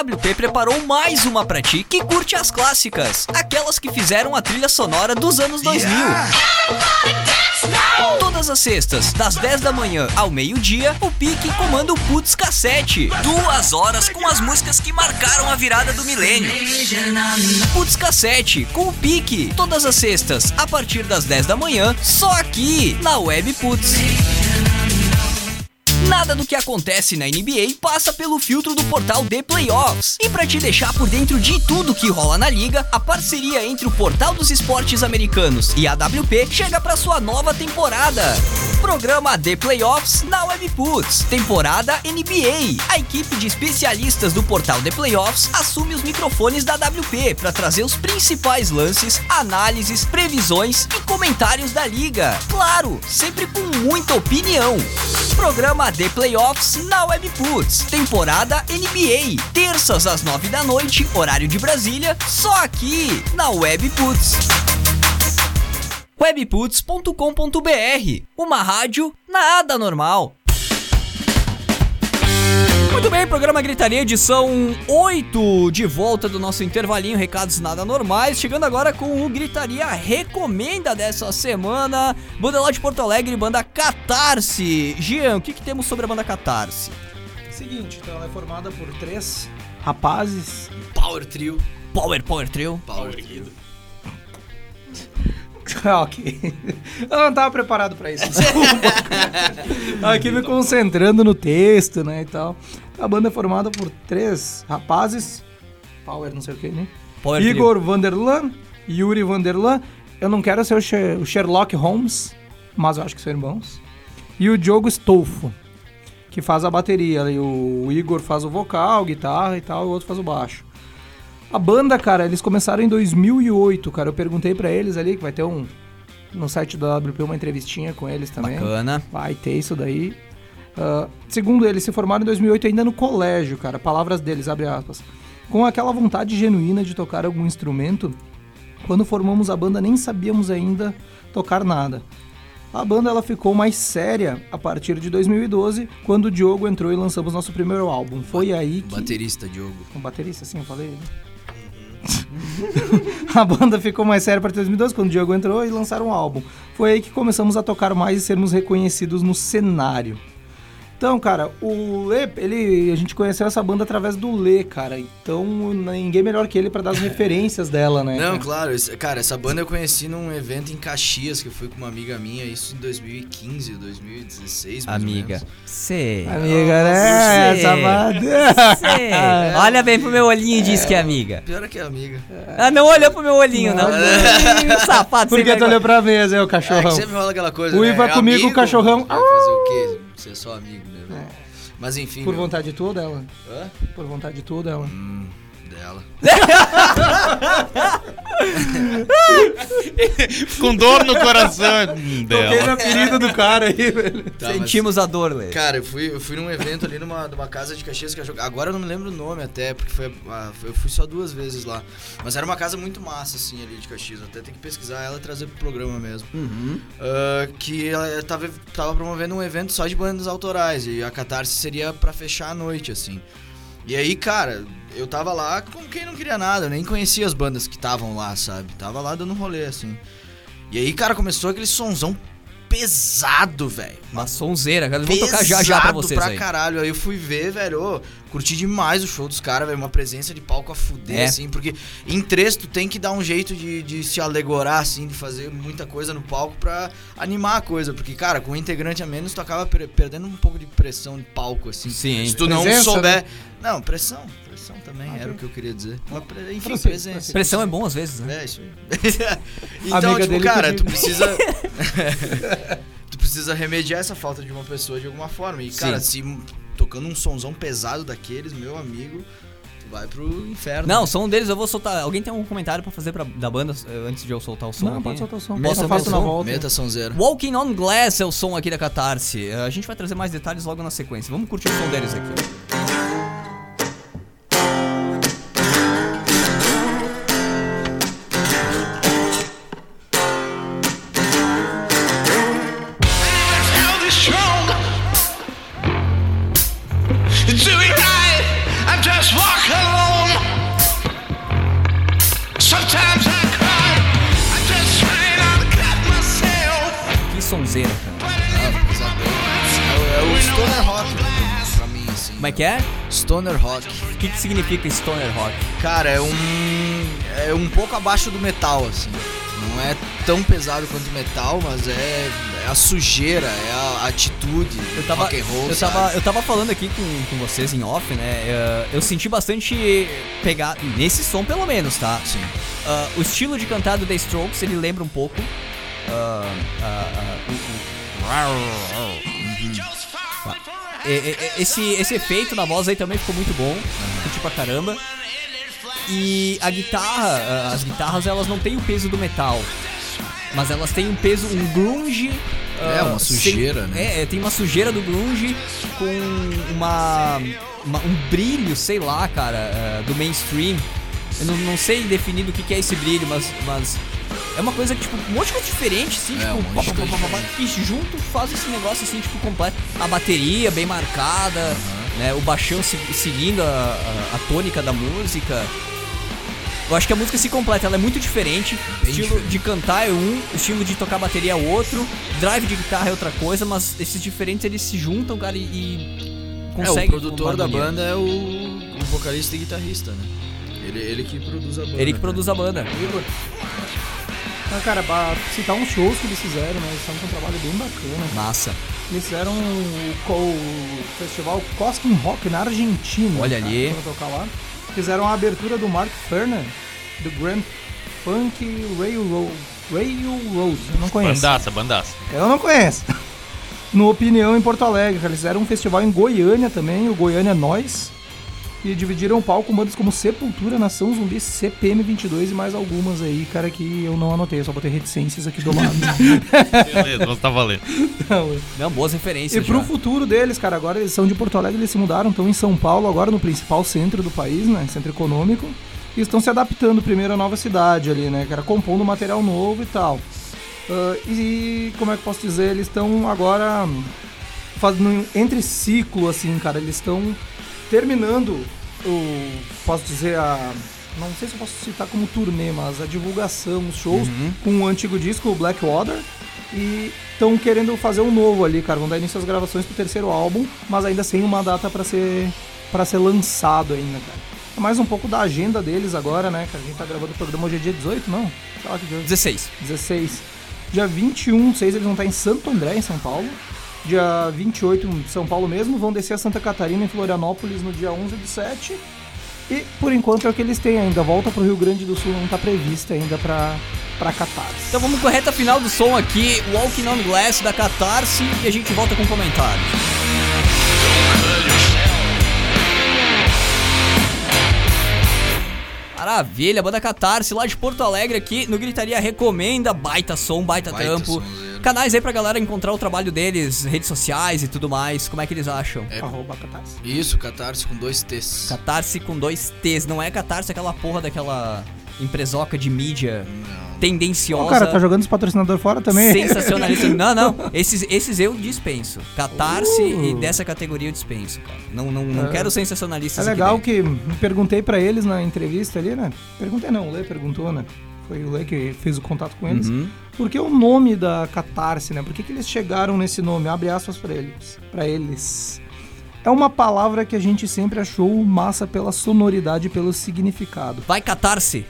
WP preparou mais uma pra ti que curte as clássicas, aquelas que fizeram a trilha sonora dos anos 2000. Todas as sextas, das 10 da manhã ao meio-dia, o Pique comanda o Putz Cassete. Duas horas com as músicas que marcaram a virada do milênio. Putz Cassete, com o Pique. Todas as sextas, a partir das 10 da manhã, só aqui, na Web Putz. Nada do que acontece na NBA passa pelo filtro do portal The Playoffs. E para te deixar por dentro de tudo que rola na liga, a parceria entre o Portal dos Esportes Americanos e a WP chega para sua nova temporada. Programa The Playoffs na Webputs. Temporada NBA. A equipe de especialistas do portal The Playoffs assume os microfones da WP para trazer os principais lances, análises, previsões e comentários da liga. Claro, sempre com muita opinião. Programa Playoffs na Webputs. Temporada NBA. Terças às nove da noite, horário de Brasília, só aqui na Webputs. Webputs.com.br Uma rádio nada normal. Muito bem, programa Gritaria, edição 8, de volta do nosso intervalinho, recados nada normais. Chegando agora com o Gritaria Recomenda dessa semana. Banda lá de Porto Alegre, banda Catarse. Jean, o que, que temos sobre a banda Catarse? Seguinte, então ela é formada por três rapazes. Power Trio. Power, Power Trio. Power Trio. <laughs> ok. Eu não tava preparado pra isso. Desculpa. <laughs> Aqui me concentrando no texto, né, e tal. A banda é formada por três rapazes. Power, não sei o que, né? Power Trio. Igor Vanderlan, Yuri Vanderlan. Eu não quero ser o Sher- o Sherlock Holmes, mas eu acho que são irmãos. E o Diogo Stolfo, que faz a bateria. E o Igor faz o vocal, guitarra e tal, e o outro faz o baixo. A banda, cara, eles começaram em 2008, cara. Eu perguntei pra eles ali, que vai ter um... No site da WP uma entrevistinha com eles também. Bacana. Vai ter isso daí. Ah, segundo eles, se formaram em 2008 ainda no colégio, cara. Palavras deles, abre aspas. Com aquela vontade genuína de tocar algum instrumento, quando formamos a banda nem sabíamos ainda tocar nada. A banda ela ficou mais séria a partir de 2012, quando o Diogo entrou e lançamos nosso primeiro álbum. Foi aí que... Baterista, Diogo. Um baterista, assim, eu falei. né? <laughs> a banda ficou mais séria a partir de 2012, quando o Diogo entrou e lançaram um álbum. Foi aí que começamos a tocar mais e sermos reconhecidos no cenário. Então, cara, o Lê, ele, a gente conheceu essa banda através do Lê, cara. Então, ninguém melhor que ele pra dar as referências dela, né? Não, cara? claro. esse- Cara, essa banda eu conheci num evento em Caxias, que eu fui com uma amiga minha, isso em 2015, 2016, mais ou Amiga. Sei. Amiga, né? Você. Essa banda. Sei. Olha bem pro meu olhinho e diz que é amiga. Pior é que é amiga. Ah, não olhou pro meu olhinho, não. Ih, Safado, Por que tu olhou pra mesa, é o É, que cachorrão? sempre rola aquela coisa, Uiva né? É comigo, amigo, cachorrão. Vai fazer o quê? Você é só amigo mesmo. Mas enfim. Por meu- vontade tua ou dela? Hã? Por vontade tua ou dela? Hum, dela. <laughs> Com dor no coração hum, Toquei dela. na ferida do cara aí, velho. Tá, mas- Sentimos a dor, Lê. Cara, eu fui, eu fui num evento ali numa, numa casa de Caxias que eu jogo- Agora eu não me lembro o nome até, porque foi, ah, eu fui só duas vezes lá. Mas era uma casa muito massa, assim, ali de Caxias. Até tem que pesquisar ela e trazer pro programa mesmo. Uhum. Ah, que ela tava, tava promovendo um evento só de bandas autorais. E a Catarse seria pra fechar a noite, assim. E aí, cara, eu tava lá como quem não queria nada. Eu nem conhecia as bandas que estavam lá, sabe? Tava lá dando rolê, assim. E aí, cara, começou aquele sonzão pesado, velho. Uma sonzeira, cara. Vão tocar já já pra Pesado vocês pra aí. caralho. Aí eu fui ver, velho. ô, curti demais o show dos caras, velho. Uma presença de palco a fuder, É. assim. Porque em três tu tem que dar um jeito de, de se alegorar, assim, de fazer muita coisa no palco pra animar a coisa. Porque, cara, com um integrante a menos, tu acaba per- perdendo um pouco de pressão de palco, assim. Sim. Se tu não Presença, souber. né? Não, pressão. Pressão também, Ah, era sim. o que eu queria dizer. Uma pre- Enfim, presença. Pressão é bom às vezes, né? É, isso aí. <laughs> então, Amiga tipo, dele cara, que tu precisa. <laughs> <laughs> tu precisa remediar essa falta de uma pessoa de alguma forma. E, cara, se tocando um sonzão pesado daqueles, meu amigo, tu vai pro inferno. Não, som um deles eu vou soltar. Alguém tem algum comentário pra fazer pra, da banda eh, antes de eu soltar o som? Não, aqui? pode soltar o som. Posso faço o na som? volta. Meta sonzeira. Walking on Glass é o som aqui da Catarse. Eh, A gente vai trazer mais detalhes logo na sequência. Vamos curtir o som deles aqui. Stoner Rock. O que, que significa Stoner Rock? Cara, é um. É um pouco abaixo do metal, assim. Não é tão pesado quanto metal, mas é, é a sujeira, é a atitude Eu tava, rock and roll, eu, sabe? tava, eu tava falando aqui com, com vocês em off, né? eh, Eu senti bastante pegar nesse som, pelo menos, tá? Sim. Ah, o estilo de cantar do The Strokes, ele lembra um pouco. ah, ah, esse, esse efeito na voz aí também ficou muito bom. Curti pra caramba. E a guitarra, ah, as guitarras elas não têm o peso do metal. Mas elas têm um peso, um grunge. É, ah, uma sujeira, sem- né? É, tem uma sujeira do grunge com uma, uma- um brilho, sei lá, cara, ah, do mainstream. Eu não, não sei definir do que, que é esse brilho, mas, mas é uma coisa que, tipo, um monte de coisa diferente, assim, É, tipo, um pá, pá, pá, que junto faz esse negócio, assim, tipo, completo. A bateria bem marcada, né, o baixão se- seguindo a, a- a tônica da música. Eu acho que a música se completa, ela é muito diferente. Bem estilo diferente. de cantar é um, o estilo de tocar bateria é outro, drive de guitarra é outra coisa, mas esses diferentes eles se juntam, cara, e, e É, conseguem. o produtor da banda é o, o vocalista e guitarrista, né? Ele, ele que produz a banda. Ele que né? produz a banda. Ah, cara, pra citar uns shows que eles fizeram, né? Eles com um trabalho bem bacana. Massa. Eles fizeram o, festival Cosquín Rock na Argentina. Olha cara, ali. Tocar lá. Fizeram a abertura do Mark Ferner, do Grand Funk Railroad. Railroad, eu não conheço. Bandaça, bandaça. Eu não conheço. <laughs> No Opinião em Porto Alegre, cara. Eles fizeram um festival em Goiânia também, o Goiânia Nós. E dividiram o palco com bandas como Sepultura, Nação Zumbi, CPM 22 e mais algumas aí, cara, que eu não anotei, eu só botei reticências aqui do lado. <laughs> Beleza, você tá valendo. Não, Não, boas E referências. pro já. futuro deles, cara, agora eles são de Porto Alegre, eles se mudaram, estão em São Paulo, agora no principal centro do país, né? Centro econômico. E estão se adaptando primeiro à nova cidade ali, né, cara? Compondo material novo e tal. Ah, e como é que eu posso dizer? Eles estão agora fazendo um entre ciclo, assim, cara. Eles estão terminando o. Posso dizer a. Não sei se eu posso citar como turnê, mas a divulgação, os shows com o antigo disco, o Blackwater. E estão querendo fazer um novo ali, cara. Vão dar início às gravações pro terceiro álbum, mas ainda sem uma data pra ser para ser lançado ainda, cara. É mais um pouco da agenda deles agora, né, cara? A gente tá gravando o programa hoje é dia 18, não? Sei lá que dia é hoje. 16. 16. Dia 21, 6 eles vão estar em Santo André, em São Paulo. Dia 28 em São Paulo mesmo, vão descer a Santa Catarina em Florianópolis no dia 11 do 7. E por enquanto é o que eles têm ainda. Volta pro Rio Grande do Sul não tá prevista ainda pra, pra Catarse. Então vamos com a reta final do som aqui, Walking on Glass da Catarse, e a gente volta com comentários. Maravilha, banda Catarse lá de Porto Alegre aqui no Gritaria Recomenda, baita som, baita, Baita tampo. sonzeira. Canais aí pra galera encontrar o trabalho deles, redes sociais e tudo mais, como é que eles acham? É. Arroba Catarse. Isso, Catarse com dois T's. Catarse com dois T's, não é Catarse aquela porra daquela empresoca de mídia Não. tendenciosa. O cara tá jogando os patrocinadores fora também. Sensacionalista. <laughs> Não, não. Esses, esses eu dispenso. Catarse Uh. e dessa categoria eu dispenso, cara. Não, não, não É. quero É sensacionalistas aqui legal que me perguntei pra eles na entrevista ali, né? Perguntei não, o Lê perguntou, né? Foi o Lê que fez o contato com eles. Uhum. Por que o nome da Catarse, né? Por que, que eles chegaram nesse nome? Abre aspas pra eles. Para eles. É uma palavra que a gente sempre achou massa pela sonoridade e pelo significado. Vai Catarse.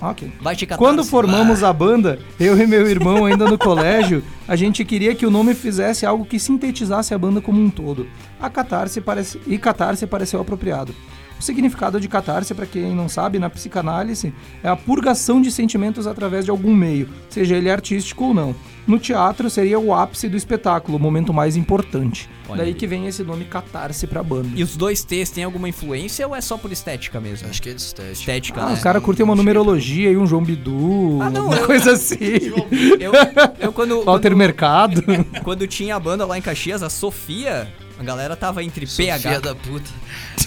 Ok. Vai te Catarse. Quando formamos a banda, eu e meu irmão ainda no colégio, a gente queria que o nome fizesse algo que sintetizasse a banda como um todo. A catarse parece... e catarse pareceu apropriado. O significado de catarse, para quem não sabe, na psicanálise, é a purgação de sentimentos através de algum meio, seja ele artístico ou não. No teatro seria o ápice do espetáculo, o momento mais importante. Olha Daí aí. que vem esse nome catarse pra banda. E os dois T's têm alguma influência ou é só por estética mesmo? Acho que é estética. Estética, Ah, né? os caras curtem uma numerologia e um João Bidu, Ah, não, uma eu- coisa assim. <laughs> Eu, eu quando, Walter quando, Mercado. <laughs> quando tinha a banda lá em Caxias, a Sofia, a galera tava entre Sofia PH. da puta. <laughs>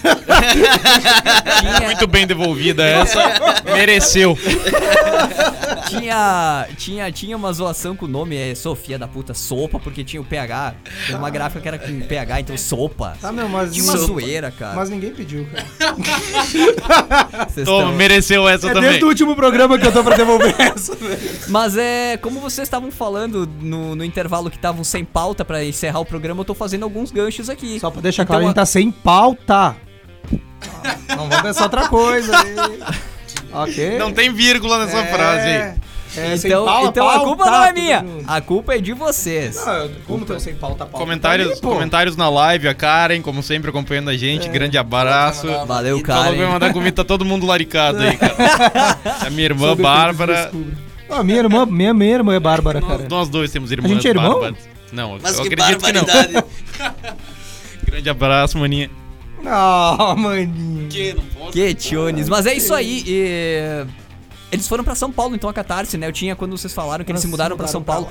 Tinha, Muito bem devolvida essa. Mereceu. <laughs> tinha, tinha, tinha uma zoação com o nome é Sofia da puta, sopa, porque tinha o PH. Tem uma gráfica que era com PH, então sopa. Tá, meu, mas, Tinha uma mas, zoeira, cara. mas ninguém pediu, cara. <laughs> Toma, tão- mereceu essa É também. desde o último programa que eu tô pra devolver essa, velho. Mas é, como vocês estavam falando no, no intervalo que estavam sem pauta pra encerrar o programa, eu tô fazendo alguns ganchos aqui. Só pra deixar Então, claro, a gente tá sem pauta. Ah, Não vamos pensar outra coisa aí. <laughs> Ok? Não tem vírgula nessa frase aí. É, Então, pauta, então a pauta, culpa não é minha, a culpa é de vocês. Não, eu- como tô sem pauta, pauta? Comentários, Tá comentários na live, a Karen, como sempre, acompanhando a gente. Grande abraço. Valeu, E falou cara. que vai mandar comida, tá todo mundo laricado aí, cara. <laughs> A minha irmã, Bárbara. Ah, minha irmã, minha, minha irmã é Bárbara, cara. Nós, nós dois temos irmãs gente é irmão? bárbaras. Não, Mas eu que acredito que não. <laughs> Grande abraço, maninha. Ah, maninho. Que não posso. Que tunes. Mas é isso aí. e- Eles foram pra São Paulo, então, a Catarse, né? Eu tinha quando vocês falaram que eles se mudaram pra São Paulo.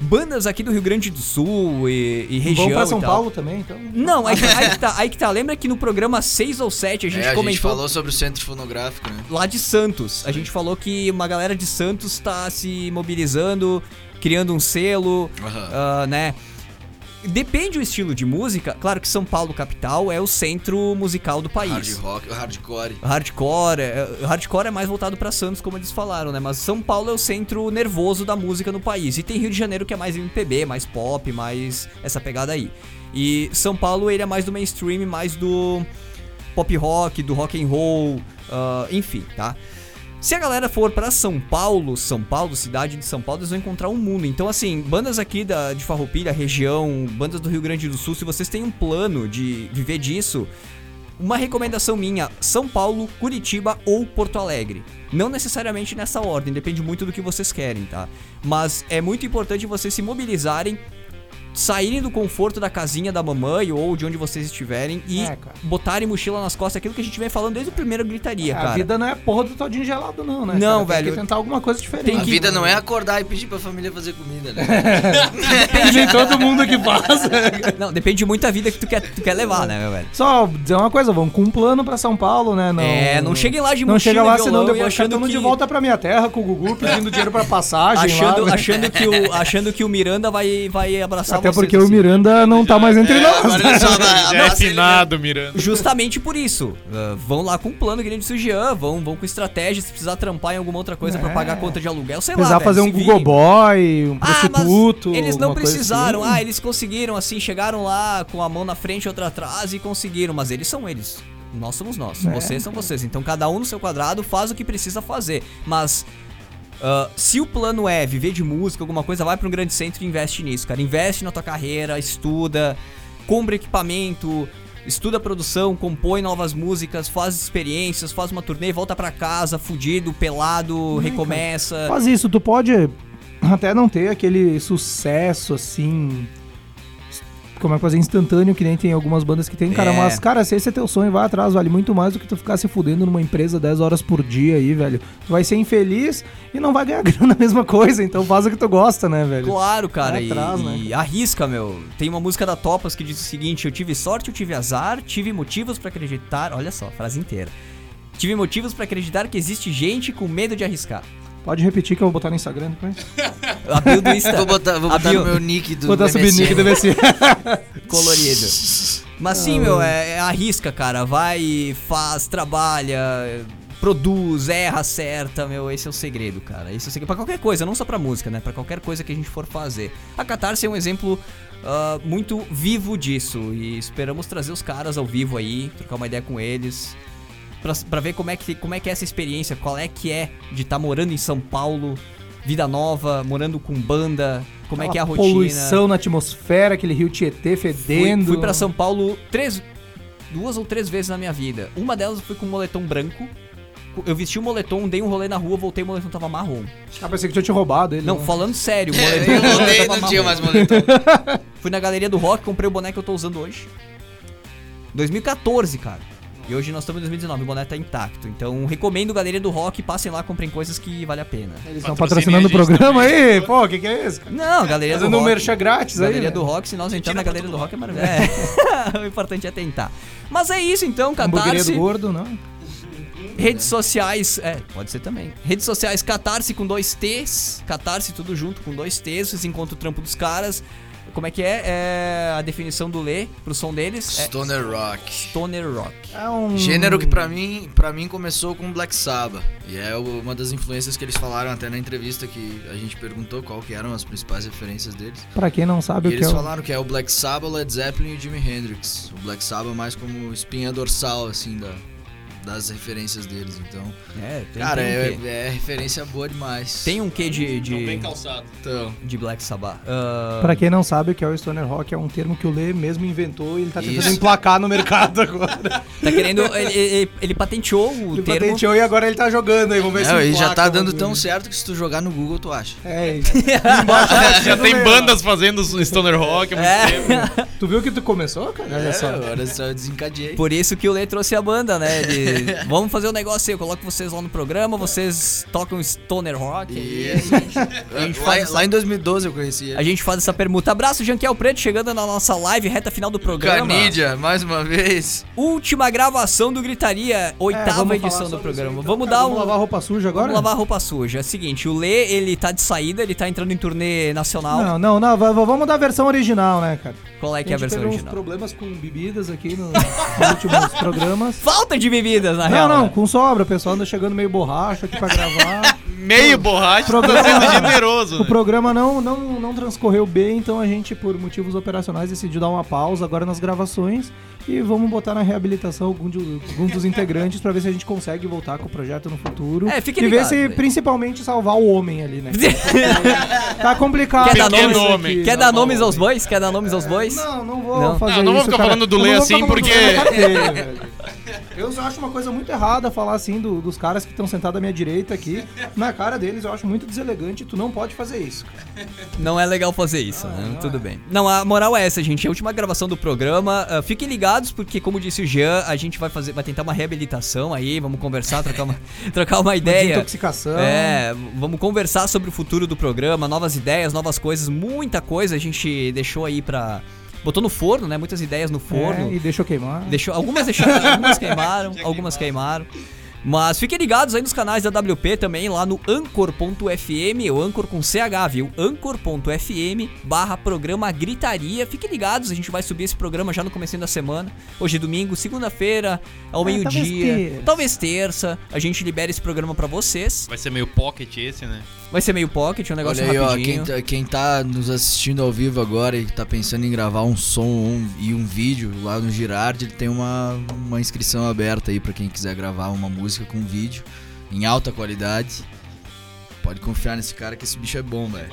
Bandas aqui do Rio Grande do Sul e, e região Vão pra e São tal. Paulo também, então. Não, aí, aí que tá, <laughs> aí que tá. Lembra que no programa 6 ou 7 a gente É, a gente comentou falou sobre o centro fonográfico, né? lá de Santos. A gente falou que uma galera de Santos tá se mobilizando, criando um selo, ah, né? Depende do estilo de música. Claro que São Paulo, capital, é o centro musical do Hard país. rock, hardcore. Hardcore, é, hardcore é mais voltado pra Santos, como eles falaram, né? Mas São Paulo é o centro nervoso da música no país. E tem Rio de Janeiro que é mais MPB, mais pop, mais essa pegada aí. E São Paulo ele é mais do mainstream, mais do pop rock, do rock and roll, ah, enfim, tá? Se a galera for pra São Paulo, São Paulo, cidade de São Paulo, eles vão encontrar um mundo. Então, assim, bandas aqui da, de Farroupilha, região, bandas do Rio Grande do Sul, se vocês têm um plano de viver disso, uma recomendação minha: São Paulo, Curitiba ou Porto Alegre. Não necessariamente nessa ordem, depende muito do que vocês querem, tá? Mas é muito importante vocês se mobilizarem, saírem do conforto da casinha da mamãe ou de onde vocês estiverem e É, botarem mochila nas costas, aquilo que a gente vem falando desde o primeiro gritaria, a cara. vida não é porra do todinho gelado, não, né? Não, cara? Tem velho. que tentar alguma coisa diferente. Tem A que- vida não é acordar e pedir pra família fazer comida, né? <laughs> Nem todo mundo que passa. <laughs> Não, depende muito da vida que tu quer, tu quer levar, né, meu velho? Só dizer uma coisa, vamos com um plano pra São Paulo, né? Não, É, não cheguem lá de Não mochila chega lá, senão depois achando que- de volta pra minha terra com o Gugu, pedindo dinheiro pra passagem Achando, lá. né? achando, que o, achando que o Miranda vai, vai abraçar Até porque o assim. Miranda não tá mais entre nós. Agora ele só <laughs> dá- Já é Miranda. Justamente por isso. Ah, vão lá com um plano que nem disse o Jean, vão, vão com estratégia, se precisar trampar em alguma outra coisa pra É. pagar a conta de aluguel, sei lá. Precisar fazer um se Google. Boy, um Ah, prostituto. eles não precisaram. assim. Ah, eles conseguiram, assim, chegaram lá com a mão na frente e outra atrás e conseguiram. Mas eles são eles. Nós somos nós. É. Vocês são vocês. Então cada um no seu quadrado faz o que precisa fazer. Mas. Ah, se o plano é viver de música, alguma coisa, vai pra um grande centro e investe nisso, cara. Investe na tua carreira, estuda, compra equipamento, estuda produção, compõe novas músicas, faz experiências, faz uma turnê, volta pra casa, fudido, pelado, recomeça. Faz isso, tu pode até não ter aquele sucesso assim. Como é que fazer instantâneo, que nem tem algumas bandas que tem, cara. É. Mas, cara, se esse é teu sonho, vai atrás, vale muito mais do que tu ficar se fudendo numa empresa 10 horas por dia aí, velho. Tu vai ser infeliz e não vai ganhar <laughs> grana a mesma coisa, então faz o que tu gosta, né, velho? Claro, cara, Vai e, atrás, né, e arrisca, meu. Tem uma música da Topas que diz o seguinte: Eu tive sorte, eu tive azar, tive motivos pra acreditar. Olha só, frase inteira. Tive motivos pra acreditar que existe gente com medo de arriscar. Pode repetir que eu vou botar no Instagram depois. <laughs> A bio do Insta. Vou botar, vou botar no meu nick do Vou botar subnick do MSN. VC. <laughs> colorido. Mas sim, meu, é, é arrisca, cara. Vai, faz, trabalha, produz, erra, acerta, meu. Esse é o segredo, cara. Esse é o segredo. Pra qualquer coisa, não só pra música, né? Pra qualquer coisa que a gente for fazer. A Catarse é um exemplo ah, muito vivo disso. E esperamos trazer os caras ao vivo aí, trocar uma ideia com eles. Pra, pra ver como é, que, como é que é essa experiência, qual é que é de estar morando em São Paulo, vida nova, morando com banda, como é que é a rotina. Poluição na atmosfera, aquele rio Tietê Fui, fedendo. fui pra São Paulo três, duas ou três vezes na minha vida. Uma delas eu fui com um moletom branco. Eu vesti o moletom, dei um rolê na rua, voltei, o moletom tava marrom. Ah, pensei que tinha te roubado ele. Não, né? falando sério, o <laughs> É, moletom, eu voltei, não tinha mais moletom. <laughs> Fui na galeria do rock, comprei o boné que eu tô usando hoje. 2014, cara. E hoje nós estamos em 2019, o boné tá intacto. Então recomendo Galeria do Rock, passem lá, comprem coisas que vale a pena. Eles estão patrocinando o programa também. aí? Pô, o que, que é isso? Não, Galeria do Fazendo um Rock. grátis aí. Galeria né? do Rock, se nós entrarmos na pra Galeria do Rock é maravilhoso. É. <laughs> o importante é tentar. Mas é isso então, Catarse. do gordo, não? Redes sociais, é, pode ser também. Redes sociais, Catarse com dois T's. Catarse tudo junto com dois T's. Vocês encontram o trampo dos caras. Como é que é? É a definição do Lê pro som deles? É Stoner Rock. Stoner Rock. É um... Gênero que pra mim, pra mim começou com Black Sabbath. E é uma das influências que eles falaram até na entrevista que a gente perguntou qual que eram as principais referências deles. Pra quem não sabe E o que eles é o... falaram que é o Black Sabbath, Led Zeppelin e o Jimi Hendrix. O Black Sabbath mais como espinha dorsal, assim, da, das referências deles. Então, É, tem, cara, tem um é, quê. é referência boa demais. Tem um quê de, Não bem de, calçado. Então, de Black Sabbath? Ah, Pra quem não sabe o que é o Stoner Rock, é um termo que o Lê mesmo inventou e ele tá tentando Isso. emplacar no mercado <laughs> agora. Tá querendo. Ele, ele- ele patenteou o Ele termo. patenteou e agora ele tá jogando aí, vamos ver se não, e já emplaca tá o dando tão certo que se tu jogar no Google, tu acha. É, <laughs> embaixo da Já tem Lê, ó. bandas fazendo Stoner Rock há muito tempo. É, Tu viu que tu começou, cara? Olha É, só. agora só eu desencadeei. por isso que o Lê trouxe a banda, né? Ele, <laughs> vamos fazer um negócio aí, eu coloco vocês lá no programa, vocês tocam Stoner Rock. A gente faz lá, essa- lá em 2012 eu conheci a gente faz essa permuta. Abraço, Janquiel Preto, chegando na nossa live, reta final do programa. Canídia, mais uma vez. Última gravação do Gritaria, É, oitava falar edição do programa. isso então. Vamos Cara, dar Vamos um. lavar roupa suja agora? Vamos lavar roupa suja. É o seguinte, o Lê, ele tá de saída, ele tá entrando em turnê nacional. Não, não, não, va- va- vamos dar a versão original, né, cara? Qual é que é a versão teve uns original? problemas com bebidas aqui no- nos últimos <laughs> programas. Falta de bebidas, na Não, real. não, né? com sobra. O pessoal anda chegando meio borracho aqui pra gravar. <laughs> Meio borracha, tá Programa- sendo generoso. <laughs> O né? programa não, não, não transcorreu bem, então a gente, por motivos operacionais, decidiu dar uma pausa agora nas gravações e vamos botar na reabilitação algum, de- algum dos integrantes pra ver se a gente consegue voltar com o projeto no futuro. É, fique E ver se velho. principalmente salvar o homem ali, né? <laughs> Tá complicado. Quer dar nomes, homem. quer dar nomes aos bois? Quer dar nomes aos bois? Não, não vou Não. fazer Não, não vou ficar cara. falando do Lê não assim, porque- Eu só acho uma coisa muito errada falar assim do- dos caras que estão sentados à minha direita aqui. <laughs> Na cara deles, eu acho muito deselegante. Tu não pode fazer isso. cara. Não é legal fazer isso, né? Tudo bem. Não, a moral é essa, gente. É a última gravação do programa. Ah, fiquem ligados, porque, como disse o Jean, a gente vai fazer, vai tentar uma reabilitação aí, vamos conversar, trocar uma, <laughs> trocar uma ideia. Desintoxicação. É, vamos conversar sobre o futuro do programa, novas ideias, novas coisas, muita coisa a gente deixou aí pra. Botou no forno, né? Muitas ideias no forno. É, e deixa eu queimar. Deixou, algumas deixaram, <laughs> algumas queimaram, algumas queimaram. Mas fiquem ligados aí nos canais da WP também, lá no Anchor.fm, o Anchor com CH, viu? Anchor.fm barra programa Gritaria. Fiquem ligados, a gente vai subir esse programa já no começo da semana. Hoje é domingo, segunda-feira, ao É, meio-dia, talvez terça. talvez terça. A gente libera esse programa pra vocês. Vai ser meio pocket esse, né? Vai ser meio pocket, um negócio Olha aí, ó, rapidinho. quem tá, quem tá nos assistindo ao vivo agora e tá pensando em gravar um som um- e um vídeo lá no Girard, ele tem uma, uma inscrição aberta aí pra quem quiser gravar uma música com vídeo em alta qualidade. Pode confiar nesse cara que esse bicho é bom, velho.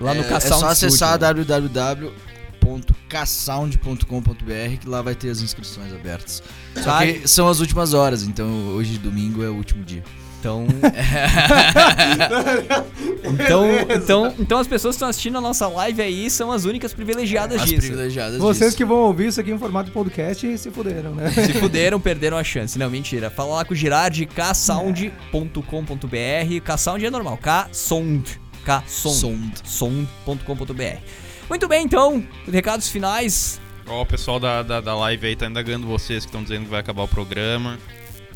Lá no é, é só acessar Studio. www.ksound.com.br que lá vai ter as inscrições abertas. Só que são as últimas horas, então hoje domingo é o último dia. Então. <laughs> então, então, então as pessoas que estão assistindo a nossa live aí são as únicas privilegiadas As disso. privilegiadas Vocês disso. que vão ouvir isso aqui em formato de podcast se fuderam, né? Se fuderam, perderam a chance. Não, mentira. Fala lá com o Girard, ksound.com.br. Ksound é normal, K-Sound. K-Sound. Sound. Sound.com.br. Muito bem, então, recados finais. Ó, o pessoal da, da, da live aí tá indagando vocês que estão dizendo que vai acabar o programa.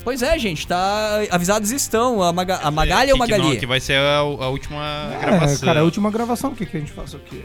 Pois é, gente, tá. Avisados estão. A, Maga, a Magali É, ou Magali? não, Que vai ser a, a última É, gravação. cara, a última gravação, o que, que a gente faz aqui?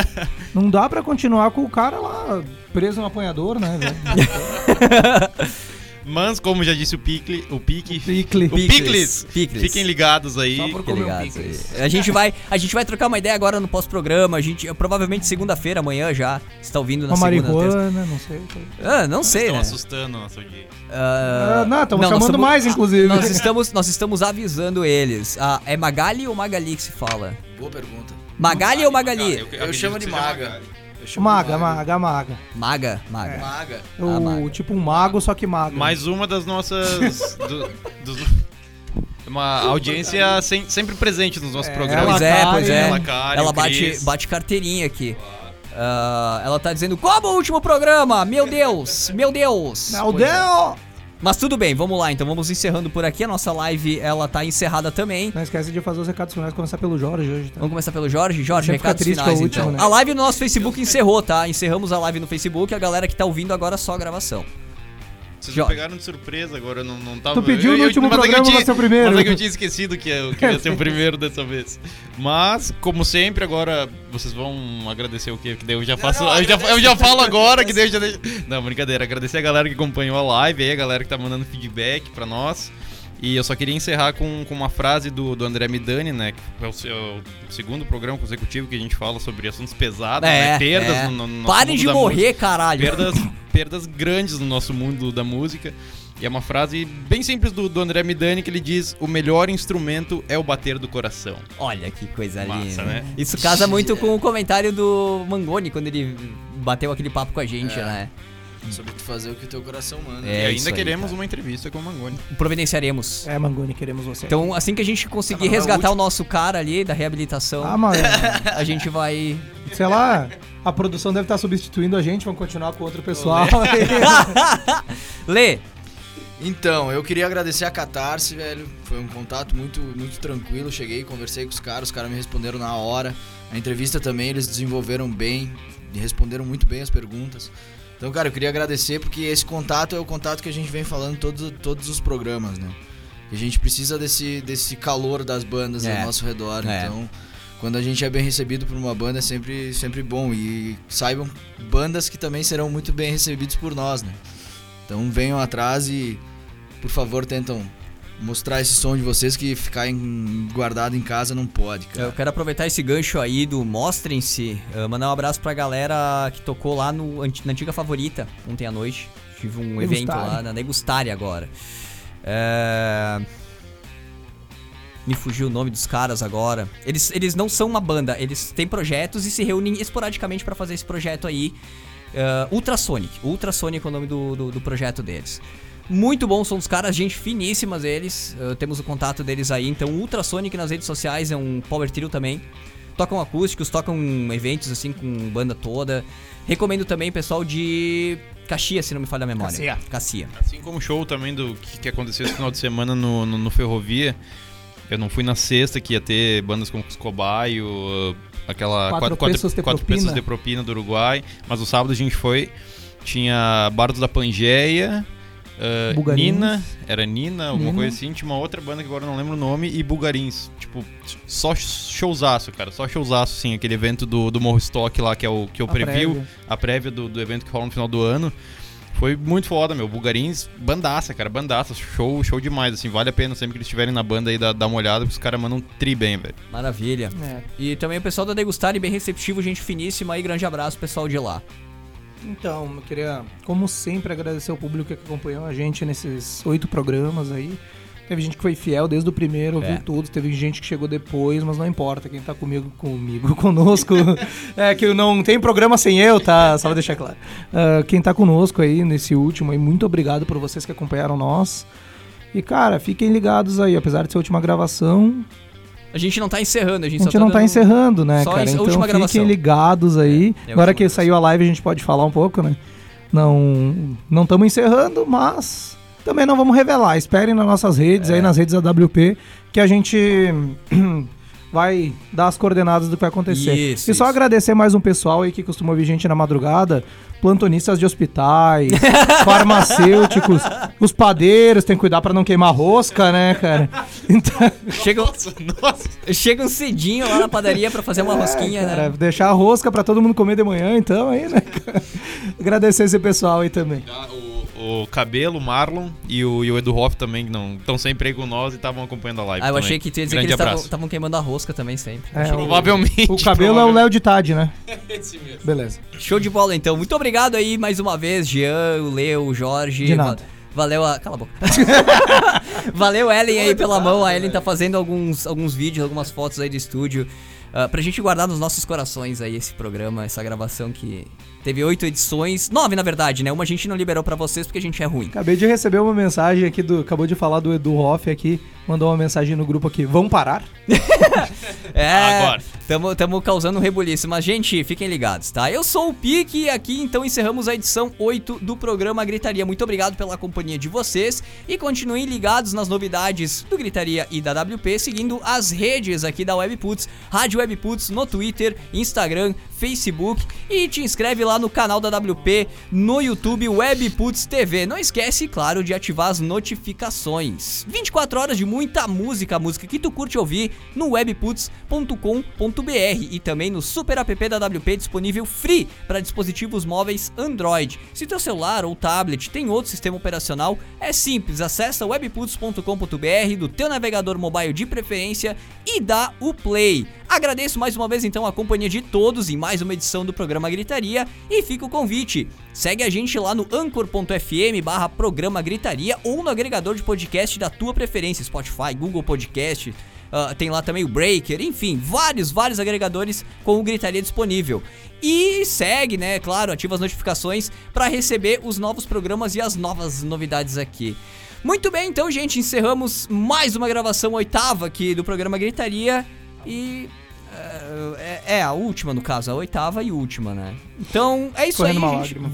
<laughs> Não dá pra continuar com o cara lá preso no apanhador, né, velho? <laughs> Mas, como já disse o Picle, o Pique, Picle. o Picles, Picles. fiquem ligados aí. Só por um ligados aí. A gente vai, a gente vai trocar uma ideia agora no pós-programa. A gente provavelmente segunda-feira, amanhã já. Você tá ouvindo na Uma segunda, marihuana, não sei. Ah, não sei, Estão né? assustando a nossa audiência. Ah, Ah, não, estamos nós chamando estamos- mais, inclusive. Nós estamos, nós estamos avisando eles. Ah, é Magali ou Magali que se fala? Boa pergunta. Magali ou Magali? Eu, Eu, chamo de maga. Eu chamo Maga, maga, maga. Maga, maga. Maga. O, Ah, maga. tipo um mago, só que mago. Mais uma das nossas. <laughs> do- dos- uma audiência sem- sempre presente nos nossos É, programas. Pois é, Ela pois cai, é. ela cai, o bate, Cris. bate carteirinha aqui. Ah, ela tá dizendo, como o último programa? Meu Deus, meu Deus. Meu Pois é. Deus! Mas tudo bem, vamos lá, então vamos encerrando por aqui. A nossa live, ela tá encerrada também. Não esquece de fazer os recados finais, começar pelo Jorge hoje, tá? Vamos começar pelo Jorge. Jorge, recados triste finais último, então. né? A live no nosso Facebook encerrou, tá? Encerramos a live no Facebook. A galera que tá ouvindo agora só a gravação. Vocês Jorge. me pegaram de surpresa agora, eu não, não tava... Tu pediu no último mas é que eu programa, tinha- vai ser o primeiro. Mas é que eu tinha esquecido que eu queria ser o <laughs> primeiro dessa vez. Mas, como sempre, agora vocês vão agradecer o quê? Que daí eu já faço... não, eu, já, eu já falo agora, que daí eu já deixo... Não, brincadeira. Agradecer a galera que acompanhou a live aí, a galera que tá mandando feedback pra nós. E eu só queria encerrar com, com uma frase do, do André Midani, né? Que é o, é o segundo programa consecutivo que a gente fala sobre assuntos pesados, né? Perdas é. no, no nosso Parem mundo de da morrer, música caralho. perdas, <laughs> perdas grandes no nosso mundo da música. E é uma frase bem simples do, do André Midani que ele diz: O melhor instrumento é o bater do coração. Olha que coisa Massa, linda. né? Isso casa muito com o comentário do Mangoni quando ele bateu aquele papo com a gente, né? Sobre tu fazer o que o teu coração manda. É, e ainda aí, queremos cara. uma entrevista com o Mangoni. Providenciaremos. É, Mangoni, queremos você. Então, assim que a gente conseguir Tá, resgatar o nosso cara ali da reabilitação, Ah, mano, <laughs> a gente vai. sei lá, a produção deve estar substituindo a gente, vamos continuar com outro pessoal. <laughs> Lê, Então, eu queria agradecer a Catarse, velho. Foi um contato muito, muito tranquilo. Cheguei, conversei com os caras, os caras me responderam na hora. A entrevista também eles desenvolveram bem e responderam muito bem as perguntas. Então, cara, eu queria agradecer porque esse contato é o contato que a gente vem falando todos, todos os programas, né? A gente precisa desse, desse calor das bandas É. ao nosso redor. É. Então, quando a gente é bem recebido por uma banda é sempre, sempre bom. E saibam bandas que também serão muito bem recebidos por nós, né? Então venham atrás e, por favor, tentam mostrar esse som de vocês que ficar em- guardado em casa não pode, eu cara. quero aproveitar esse gancho aí do Mostrem-se, eh, mandar um abraço pra galera que tocou lá no, na antiga favorita ontem à noite. Tive um evento Degustare. lá na Degustare agora. É... Me fugiu o nome dos caras agora. Eles, eles não são uma banda, eles têm projetos e se reúnem esporadicamente pra fazer esse projeto aí. É, Ultrasonic. Ultrasonic é o nome do, do, do projeto deles. Muito bom, são dos caras, gente finíssimas eles. Eh, temos o contato deles aí. Então, Ultrasonic nas redes sociais é um power trio também. Tocam acústicos, tocam eventos assim com banda toda. Recomendo também pessoal de Caxias, se não me falha a memória. Cacia. Cacia. Assim como o show também do que, que aconteceu esse final de semana no, no, no Ferrovia. Eu não fui na sexta, que ia ter bandas como os Cobaio, uh, aquela Quatro pesos de quatro propina. pesos de propina do Uruguai. Mas o sábado a gente foi, tinha Bardos da Pangeia, Bugarins. Nina, era Nina, alguma Nina. coisa assim. Tinha uma outra banda que agora eu não lembro o nome, e Bugarins. Tipo, só showzaço, cara. Só showzaço, sim. Aquele evento do, do Morro Stock lá, que é o que eu prévia. a prévia do, do evento que rola no final do ano. Foi muito foda, meu. Bugarins, bandaça, cara, bandaça. Show, show demais, assim. Vale a pena sempre que eles estiverem na banda aí dar, dar uma olhada, porque os caras mandam tri bem, velho. Maravilha. É. E também o pessoal da Degustar, bem receptivo, gente finíssima. E grande abraço, pessoal de lá. Então, eu queria, como sempre, agradecer ao público que acompanhou a gente nesses oito programas aí. Teve gente que foi fiel desde o primeiro, ouviu É. todos. Teve gente que chegou depois, mas não importa. Quem tá comigo, comigo, <laughs> conosco. é que não tem programa sem eu, tá? Só pra deixar claro. Ah, quem tá conosco aí nesse último aí, muito obrigado por vocês que acompanharam nós. E, cara, fiquem ligados aí. Apesar de ser a última gravação, A gente não tá encerrando, a gente, a gente só não tá dando- encerrando, né, cara? Então fiquem gravação. ligados aí. É, é Agora que saiu a live, a gente pode falar um pouco, né? Não não estamos encerrando, mas também não vamos revelar. Esperem nas nossas redes, É. aí nas redes da WP, que a gente <clears throat> vai dar as coordenadas do que vai acontecer. Isso, e só isso. agradecer mais um pessoal aí que costuma ouvir gente na madrugada, plantonistas de hospitais, <laughs> farmacêuticos, os padeiros, tem que cuidar pra não queimar rosca, né, cara? Então, Chegam, chegam cedinho lá na padaria pra fazer uma rosquinha, Cara, né? deixar a rosca pra todo mundo comer de manhã, então, aí, né? cara? Agradecer esse pessoal aí também. Ah, O, o Cabelo, o Marlon e o, e o Edu Hoff também, que não estão sempre aí com nós e estavam acompanhando a live. Ah, eu também. achei que tu ia dizer Grande que eles estavam queimando a rosca também sempre. É, o- Provavelmente. O cabelo é o Léo de Tade, né? <laughs> Esse mesmo. Beleza. Show de bola, então. Muito obrigado aí mais uma vez, Jean, o Leo, o Jorge. De nada. Va- Valeu a. Cala a boca. <laughs> Valeu, Ellen, aí pela mão. A Ellen tá fazendo alguns, alguns vídeos, algumas fotos aí do estúdio. ah, pra gente guardar nos nossos corações aí esse programa, essa gravação que teve oito edições. Nove, na verdade, né? Uma a gente não liberou pra vocês porque a gente é ruim. Acabei de receber uma mensagem aqui do. Acabou de falar do Edu Hoff aqui. Mandou uma mensagem no grupo aqui. Vão parar? <laughs> É, Agora. Tamo, tamo causando um rebuliço, mas gente, fiquem ligados, tá? Eu sou o Pique e aqui então encerramos a edição 8 do programa Gritaria. Muito obrigado pela companhia de vocês e continuem ligados nas novidades do Gritaria e da WP, seguindo as redes aqui da Webputs, Rádio Webputs no Twitter, Instagram, Facebook e te inscreve lá no canal da WP no YouTube Webputs TV. Não esquece, claro, de ativar as notificações. 24 horas de muita música, música que tu curte ouvir no webputs.com.br e também no super app da WP disponível free para dispositivos móveis Android. Se teu celular ou tablet tem outro sistema operacional, é simples, acessa webputs.com.br do teu navegador mobile de preferência e dá o play. Agradeço mais uma vez então a companhia de todos em mais uma edição do programa Gritaria e fica o convite. Segue a gente lá no anchor.fm barra programa Gritaria ou no agregador de podcast da tua preferência, Spotify, Google Podcast, ah, tem lá também o Breaker, enfim, vários, vários agregadores com o Gritaria disponível. E segue, né, claro, ativa as notificações para receber os novos programas e as novas novidades aqui. Muito bem, então, gente, encerramos mais uma gravação oitava aqui do programa Gritaria e é, é a última, no caso, a oitava e última, né? Então, é isso Correndo aí, gente. <laughs>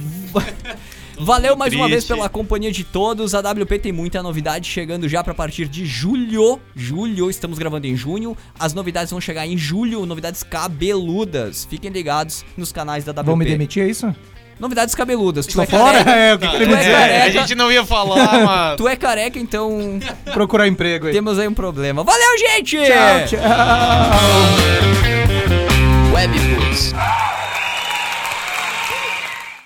Valeu mais uma vez triste. pela companhia de todos. A WP tem muita novidade chegando já pra partir de julho. Julho, estamos gravando em junho. As novidades vão chegar em julho, novidades cabeludas. Fiquem ligados nos canais da WP. Vão me demitir, é isso? Novidades cabeludas. Tu Tô é fora? careca. <laughs> É, o que Ah, queria Tu é dizer. careca. a gente não ia falar, <laughs> mas. Tu é careca, então Procurar emprego aí. temos aí um problema. Valeu, gente! Tchau, tchau. Webputs.